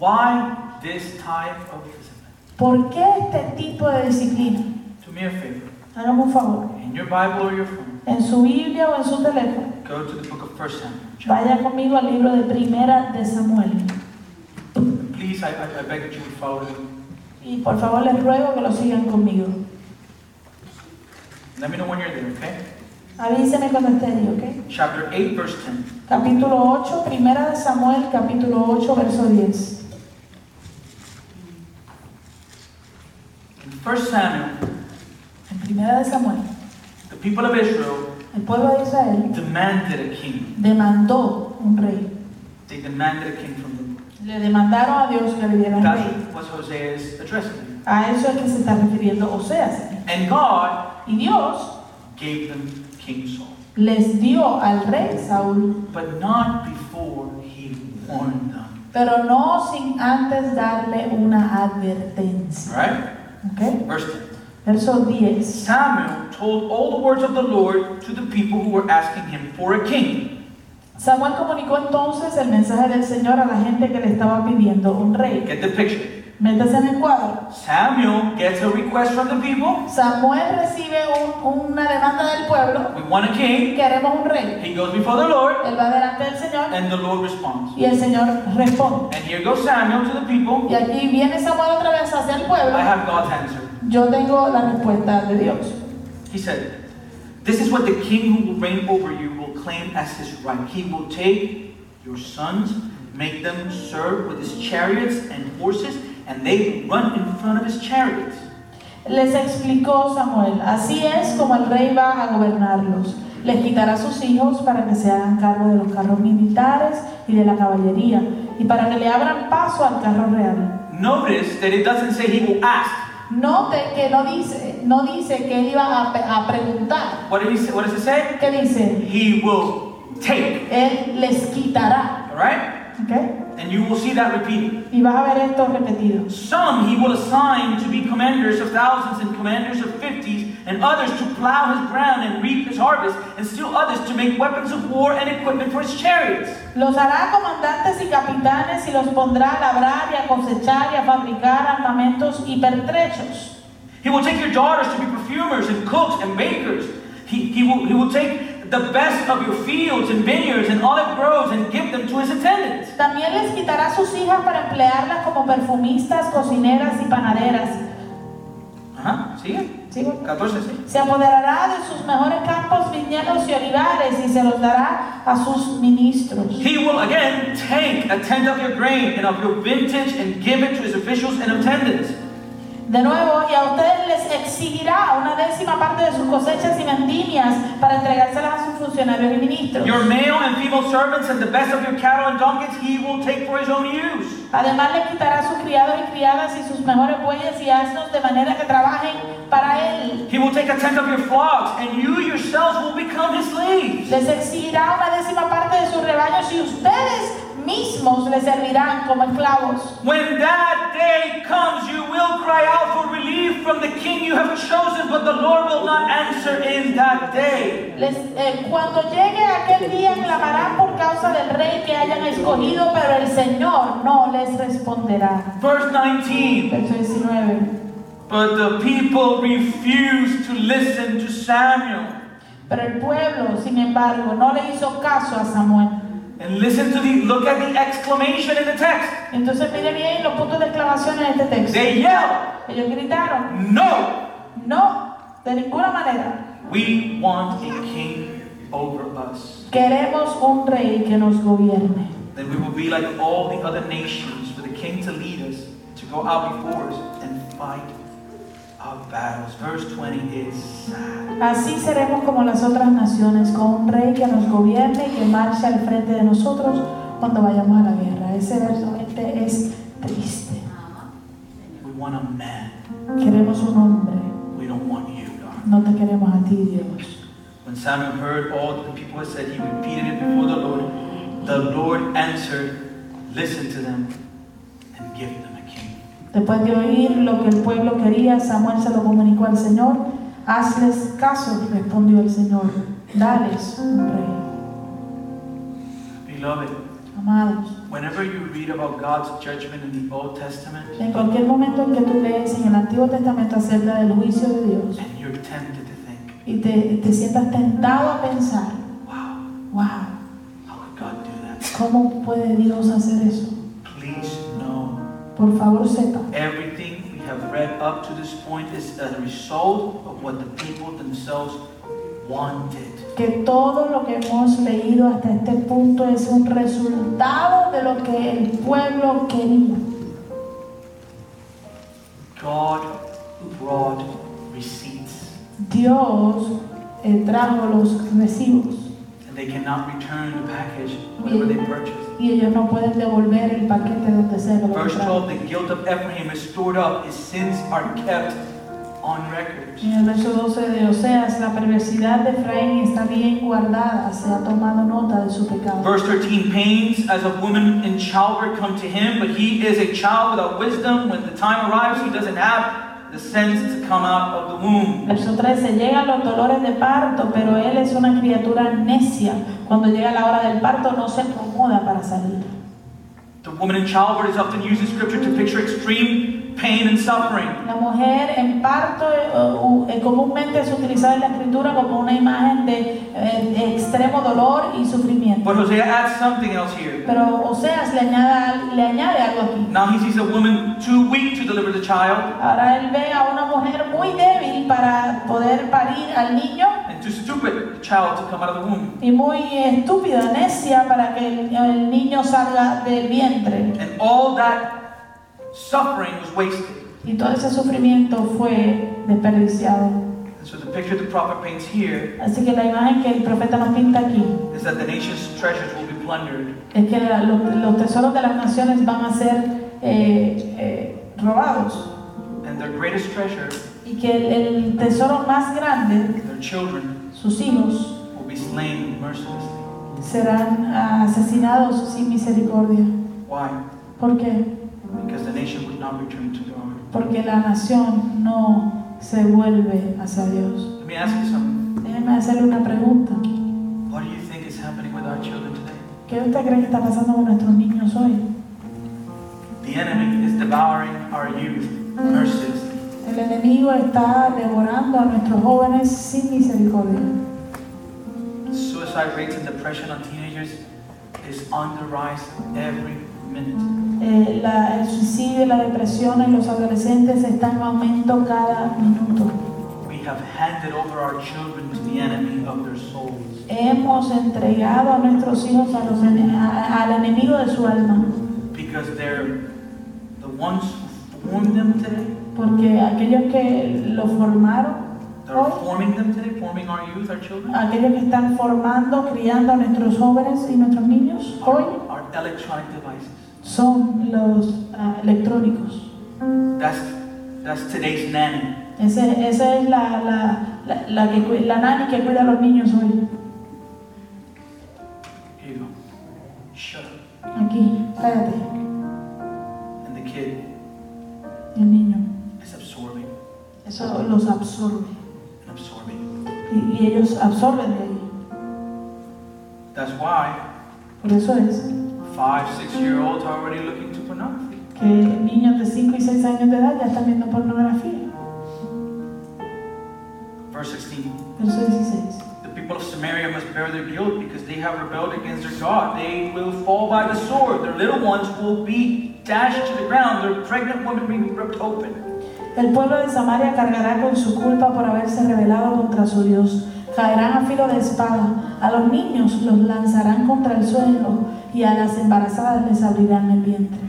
Why this type of discipline? ¿Por qué este tipo de disciplina? Do me a favor. Hágame un favor. In your Bible or your phone, En su Biblia o en su teléfono, go to the book of 1 Samuel. vaya conmigo al libro de Primera de Samuel. Please, I, I, I beg that you would follow me. Y por favor les ruego que lo sigan conmigo. Let me know when you're there, okay? Avíseme cuando esté ahí, ¿ok? Chapter 8, verse 10. Capítulo 8, Primera de Samuel, capítulo 8, verso 10. In 1 Samuel, En Primera de Samuel, the people of Israel el pueblo de Israel demanded a king. demandó un rey. They demanded a king from them. Le demandaron a Dios que le diera un That's rey. what Hosea is addressing. A eso es que se está refiriendo Oseas. And God Y Dios gave them King Saul, les dio al rey Saúl, but not before he warned them. pero no sin antes darle una advertencia. Right? ¿Ok? Verse 10. Verso 10. Samuel told all the words of the Lord to the people who were asking him for a king. Samuel comunicó entonces el mensaje del Señor a la gente que le estaba pidiendo un rey. Get the picture. Métase en el cuadro. Samuel gets a request from the people. Samuel recibe un- una demanda del pueblo. We want a king. Queremos un rey. He goes before the Lord, Él va delante del Señor and the Lord responds. y el Señor responde. And here goes Samuel to the people. Y aquí viene Samuel otra vez hacia el pueblo. I have God's answer. Yo tengo la respuesta de Dios. He said, This is what the king who will reign over you claim as his right. He will take your sons, make them serve with his chariots and horses, and they will run in front of his chariots. Les explicó Samuel, así es como el rey va a gobernarlos. Les quitará a sus hijos para que se hagan cargo de los carros militares y de la caballería, y para que le abran paso al carro real. Notice that it doesn't say he will ask. Note que no dice, no dice que él iba a, a preguntar. What did he say? What does it say? ¿Qué dice? He will take. Él les quitará. All right? ¿ok? And you will see that repeated. Y vas a ver esto repetido. Some he will assign to be commanders of thousands and commanders of fifties, and others to plow his ground and reap his harvest, and still others to make weapons of war and equipment for his chariots. Los hará comandantes y capitanes y los pondrá a labrar y a cosechar y a fabricar armamentos y pertrechos. He will take your daughters to be perfumers and cooks and bakers. He, he, will, he will take the best of your fields and vineyards and olive groves and give them to his attendants. También les quitará sus hijas para emplearlas como perfumistas, cocineras y panaderas. Uh-huh, Ajá, sigue. ¿Sigo? 14, sí. Se apoderará de sus mejores campos, viñedos y olivares y se los dará a sus ministros. He will again take a tenth of your grain and of your vintage and give it to his officials and attendants. De nuevo, y a ustedes les exigirá una décima parte de sus cosechas y vendimias para entregárselas a sus funcionarios y ministros. Your male and female servants and the best of your cattle and donkeys he will take for his own use. Además le quitará a sus criados y criadas y sus mejores bueyes y asnos de manera que trabajen para él. He will take a tenth of your flocks, and you yourselves will become his slaves. Les exigirá una décima parte de sus rebaños y ustedes mismos le servirán como esclavos. When that day comes, you will cry out for relief from the king you have chosen, but the Lord will not answer in that day. Les- eh, cuando llegue aquel día clamarán por causa del rey que hayan escogido, pero el Señor no les responderá. Verse 19. Verso 19. But the people refused to listen to Samuel. Pero el pueblo, sin embargo, no le hizo caso a Samuel. And listen to the look at the exclamation in the text. Entonces mire bien los puntos de exclamación en este texto. They yelled, Ellos gritaron, No! no, de ninguna manera. We want a king over us. Queremos un rey que nos gobierne. Then we will be like all the other nations, for the king to lead us, to go out before us and fight Así seremos como las otras naciones, con un rey que nos gobierne y que marche al frente de nosotros cuando vayamos a la guerra. Ese verso 20 es triste. Queremos un hombre. No te queremos a ti, Dios. When Samuel heard all the people said, he repeated it before the Lord. The Lord answered, Listen to them and give them. Después de oír lo que el pueblo quería, Samuel se lo comunicó al Señor. Hazles caso, respondió el Señor. Dales un rey. Beloved, Amados, whenever you read about God's judgment in the Old Testament en cualquier momento en que tú lees en el Antiguo Testamento acerca del juicio de Dios and you're tempted to think, y te, te sientas tentado a pensar, wow, wow, how could God do that? ¿cómo puede Dios hacer eso? Por favor, sepa everything we have read up to this point is a result of what the people themselves wanted. que todo lo que hemos leído hasta este punto es un resultado de lo que el pueblo quería. God brought receipts, Dios eh, trajo los recibos and they cannot return the package, whatever they purchased. Y ellos no pueden devolver el paquete donde que lo Verse 12 The guilt of Ephraim is stored up, his sins are kept on record. En el verso 12 de Oseas, la perversidad de Efraín está bien guardada, se ha tomado nota de su pecado. Verse 13 Pains as a woman in childbirth come to him, but he is a child without wisdom. When the time arrives, he doesn't have the sense to come out of the womb. Verso 13, llegan los dolores de parto, pero él es una criatura necia. Cuando llega la hora del parto no se acomoda para salir. The woman in childbirth is often used in scripture to picture extreme pain and suffering. La mujer en parto eh, uh, eh, comúnmente es utilizada en la escritura como una imagen de, eh, de extremo dolor y sufrimiento. But Hosea adds something else here. Pero Oseas le añade, le añade algo aquí. Now he sees a woman too weak to deliver the child Ahora él ve a una mujer muy débil para poder parir al niño and too stupid child to come out of the womb. y muy estúpida, necia para que el, el niño salga del vientre. And all that suffering was wasted. Y todo ese sufrimiento fue desperdiciado. And so the picture the prophet paints here Así que la imagen que el profeta nos pinta aquí is that the nation's treasures will be plundered es que la- los, los tesoros de las naciones van a ser eh, eh, robados and their greatest treasure, y que el, el tesoro más grande, their children, sus hijos, will be slain mercilessly. serán asesinados sin misericordia. Why? ¿Por qué? Porque la nación no se vuelve hacia Dios. Let me ask you something. Déjeme hacerle una pregunta. What do you think is happening with our children today? ¿Qué usted cree que está pasando con nuestros niños hoy? The enemy is devouring our youth mercilessly. El enemigo está devorando a nuestros jóvenes sin misericordia. Suicide rates and depression on teenagers is on the rise every. Eh, la- el suicidio y la depresión en los adolescentes está en aumento cada minuto. We have handed over our children to the enemy of their souls. Hemos entregado a nuestros hijos a los ene- a- al enemigo de su alma, Because they're the ones who formed them today. porque aquellos que lo formaron, They're forming them today, forming our youth, our children. aquellos que están formando, criando a nuestros jóvenes y nuestros niños hoy, electronic devices. son los ah, electrónicos. That's that's today's nanny. Ese- esa es la, la, la, la que, la nani que cuida a los niños hoy. Here you go. Shut up. Aquí, cállate. And the kid el niño. is absorbing Eso los absorbe. Y, y ellos absorben de ahí. That's why Por eso es five, six year olds are already looking to pornography. que niños de 5 y 6 años de edad ya están viendo pornografía. Verse 16. Verso 16. The people of Samaria must bear their guilt because they have rebelled against their God. They will fall by the sword. Their little ones will be dashed to the ground. Their pregnant women will be ripped open. El pueblo de Samaria cargará con su culpa por haberse rebelado contra su Dios. Caerán a filo de espada. A los niños los lanzarán contra el suelo y a las embarazadas les abrirán el vientre.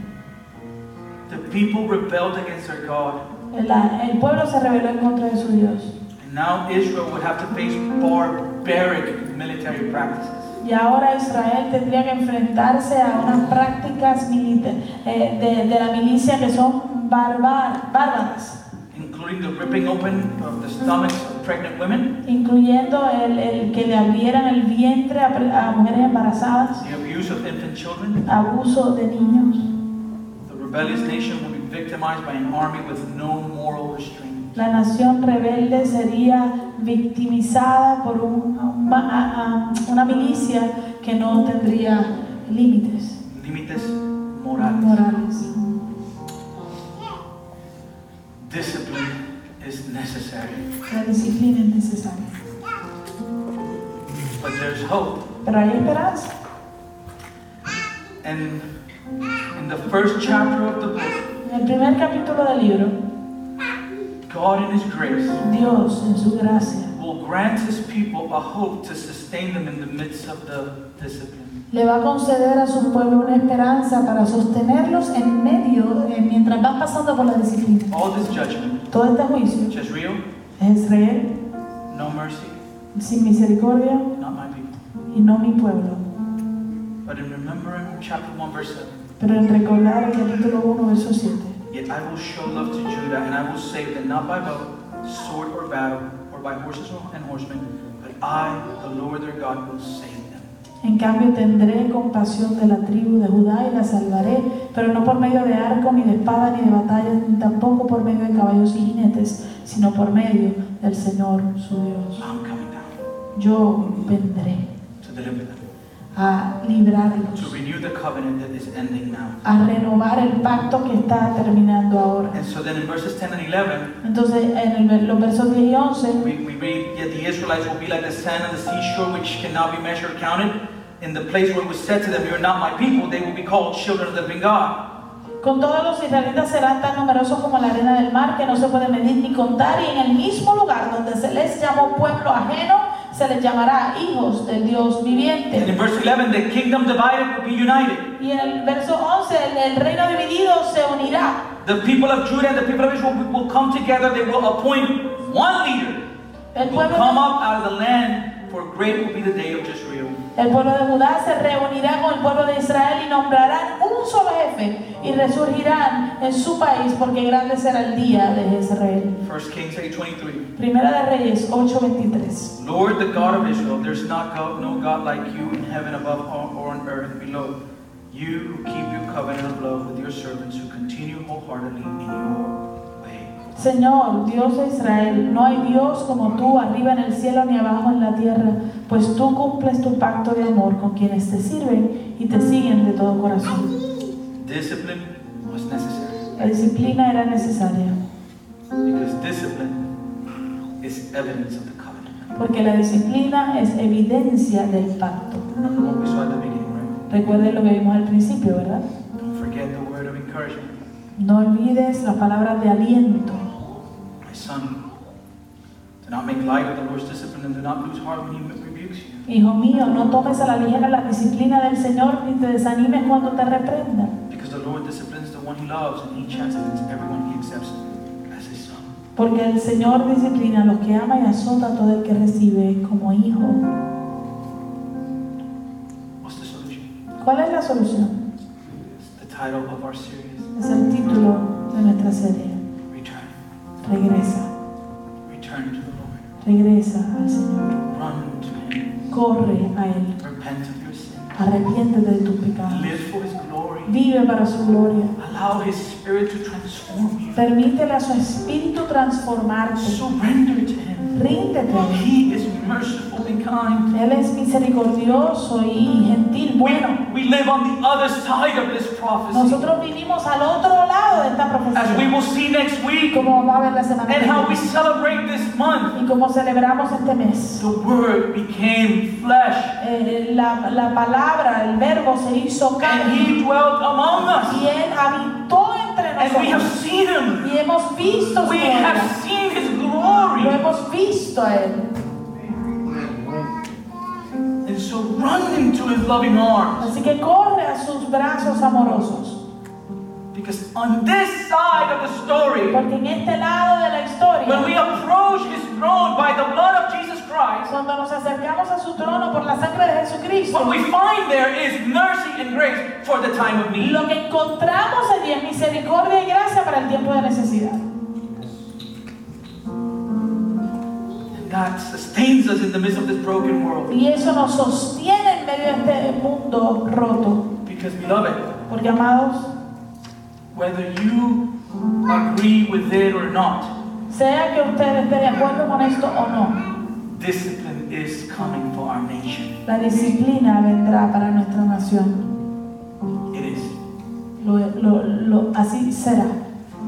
The people rebelled against their God. El, el pueblo se rebeló en contra de su Dios. And now Israel would have to face barbaric military practices. Y ahora Israel tendría que enfrentarse a unas prácticas milita- eh, de, de la milicia que son barbar- bárbaras, including the ripping open of the stomachs of pregnant women, incluyendo el, el que le abrieran el vientre a, a mujeres embarazadas, the abuse of infant children. abuso de niños. The rebellious nation will be victimized by an army with no moral restraint. La nación rebelde sería victimizada por un- una, una milicia que no tendría límites Límites morales. morales. Discipline is necessary. La disciplina es necesaria. But there's hope. Pero hay esperanza. And in the first chapter of the book, En el primer capítulo del libro, God in His grace Dios en su gracia will grant His people a hope to sustain them in the midst of the discipline. le va a conceder a su pueblo una esperanza para sostenerlos en medio, eh, mientras van pasando por la disciplina. All this judgment, Todo este juicio es Israel no mercy, sin misericordia not my people. y no mi pueblo. But in remembering chapter 1, verse 7, Pero en recordar el capítulo 1, verso 7. Yet I will show love to Judah, and I will save them not by bow, sword, or battle, or by horses and horsemen, but I, the Lord their God, will save them. En cambio tendré compasión de la tribu de Judá y la salvaré, pero no por medio de arco, ni de espada, ni de batalla, ni tampoco por medio de caballos y jinetes, sino por medio del Señor su Dios. I'm coming down Yo vendré to deliver them, a librarlos, to renew the covenant that is ending now. a renovar el pacto que está terminando ahora. And so then in verses 10 and 11, Entonces, en el los versos 10 y 11, we, we read, Yet the Israelites will be like the sand on the seashore, which cannot be measured counted. In the place where it was said to them, You are not my people, they will be called children of the living God. con todos los israelitas serán tan numerosos como la arena del mar que no se puede medir ni contar, y en el mismo lugar donde se les llamó pueblo ajeno, se les llamará hijos del Dios And in verse 11, the kingdom divided will be united. Y en el verso 11, el, el reino dividido se unirá. The people of Judah and the people of Israel will, will come together. They will appoint one leader El who will come up out of the land, for great will be the day of Jezreel. El pueblo de Judá se reunirá con el pueblo de Israel y nombrarán un solo jefe y resurgirán en su país porque grande será el día de Jezreel. 1 Kings 8.23 Primera de Reyes 8:23. Lord, the God of Israel, there's not God, no God like you in heaven above or on earth below. You who keep your covenant of love with your servants, who continue wholeheartedly in your. Señor, Dios de Israel, no hay Dios como tú arriba en el cielo ni abajo en la tierra, pues tú cumples tu pacto de amor con quienes te sirven y te siguen de todo corazón. Discipline was necessary La disciplina era necesaria, because discipline is evidence of the covenant. porque la disciplina es evidencia del pacto. Remember what we saw at the beginning, right? Recuerden lo que vimos al principio, ¿verdad? Don't forget the word of encouragement. No olvides las palabras de aliento. Son, do not make light of the Lord's discipline and do not lose heart when he rebukes you. Hijo mío, no tomes a la ligera la disciplina del Señor ni te desanimes cuando te reprenda. Because the Lord disciplines the one he loves and he chastens everyone he accepts as his son. Porque el Señor disciplina a los que ama y azota a todo el que recibe como hijo. What's the solution? ¿Cuál es la solución? It's the title of our series. Es el título de nuestra serie. Regresa, Return to the Lord. regresa al Señor. Run to him. Corre a Él. Arrepiéntete de tus pecados. Live for his glory. Vive para su gloria. Allow his spirit to transform you. Permítele a su espíritu transformarte. Surrender to him. Ríndete. He is merciful and kind. Él es misericordioso y gentil, bueno. We, we live on the other side of this prophecy. Nosotros vivimos al otro lado de esta As we will see next week Como vamos a ver la semana and how we celebrate this month. Y como celebramos este mes. The word became flesh Eh, la, la palabra, el verbo se hizo and carne he dwelt among us. y él habitó entre And we have nosotros seen him. y hemos visto su We gloria. have seen his Lo glory. hemos visto a él. And so run into his loving arms. Así que corre a sus brazos amorosos. Because on this side of the story, Porque en este lado de la when we historia, approach his throne by the blood of Jesus Christ, cuando nos acercamos a su trono por la sangre de Jesucristo, what we find there is mercy and grace for the time of need. lo que encontramos allí es misericordia y gracia para el tiempo de necesidad. that sustains us in the midst of this broken world. Y eso nos sostiene en medio de este mundo roto. Because, beloved, Porque amados, whether you agree with it or not, sea que usted esté de acuerdo con esto o no, discipline is coming for our nation. la disciplina vendrá para nuestra nación. It is. Lo, lo- lo- así será.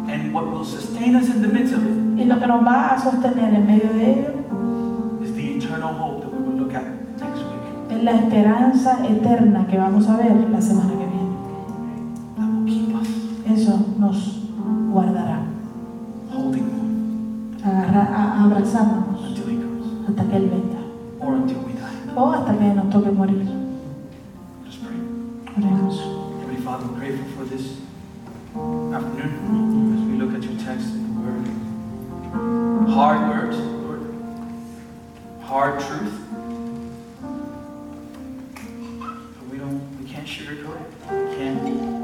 And what will sustain us in the midst of it Y lo que nos va a sostener en medio de ello is the eternal hope that we will look at next week. es la esperanza eterna que vamos a ver la semana que viene. Eso nos guardará, holding on agarra- a- abrazándonos until He comes hasta que Él venga or until we die. o hasta que nos toque morir. Just pray. Oremos. Heavenly Father, we're grateful for this afternoon as we look at your text and your word. Hard words, Lord. Hard truth. But we don't we can't sugarcoat it. We can't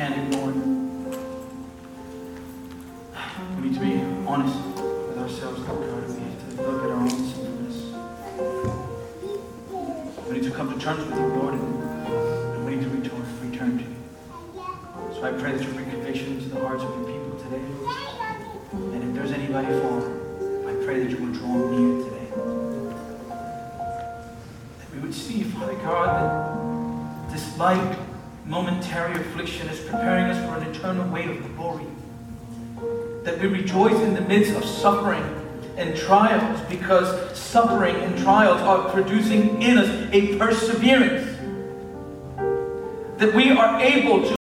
ignore it. We need to be honest with ourselves, Lord God. We have to look at our own sinfulness. We need to come to terms with you, Lord, and, we need to return, return to you. So I pray that you bring conviction into the hearts of your people today. And if there's anybody far, I pray that you will draw near today. That we would see, Father God, that this light, momentary affliction is preparing us for an eternal weight of glory. That we rejoice in the midst of suffering and trials because suffering and trials are producing in us a perseverance. That we are able to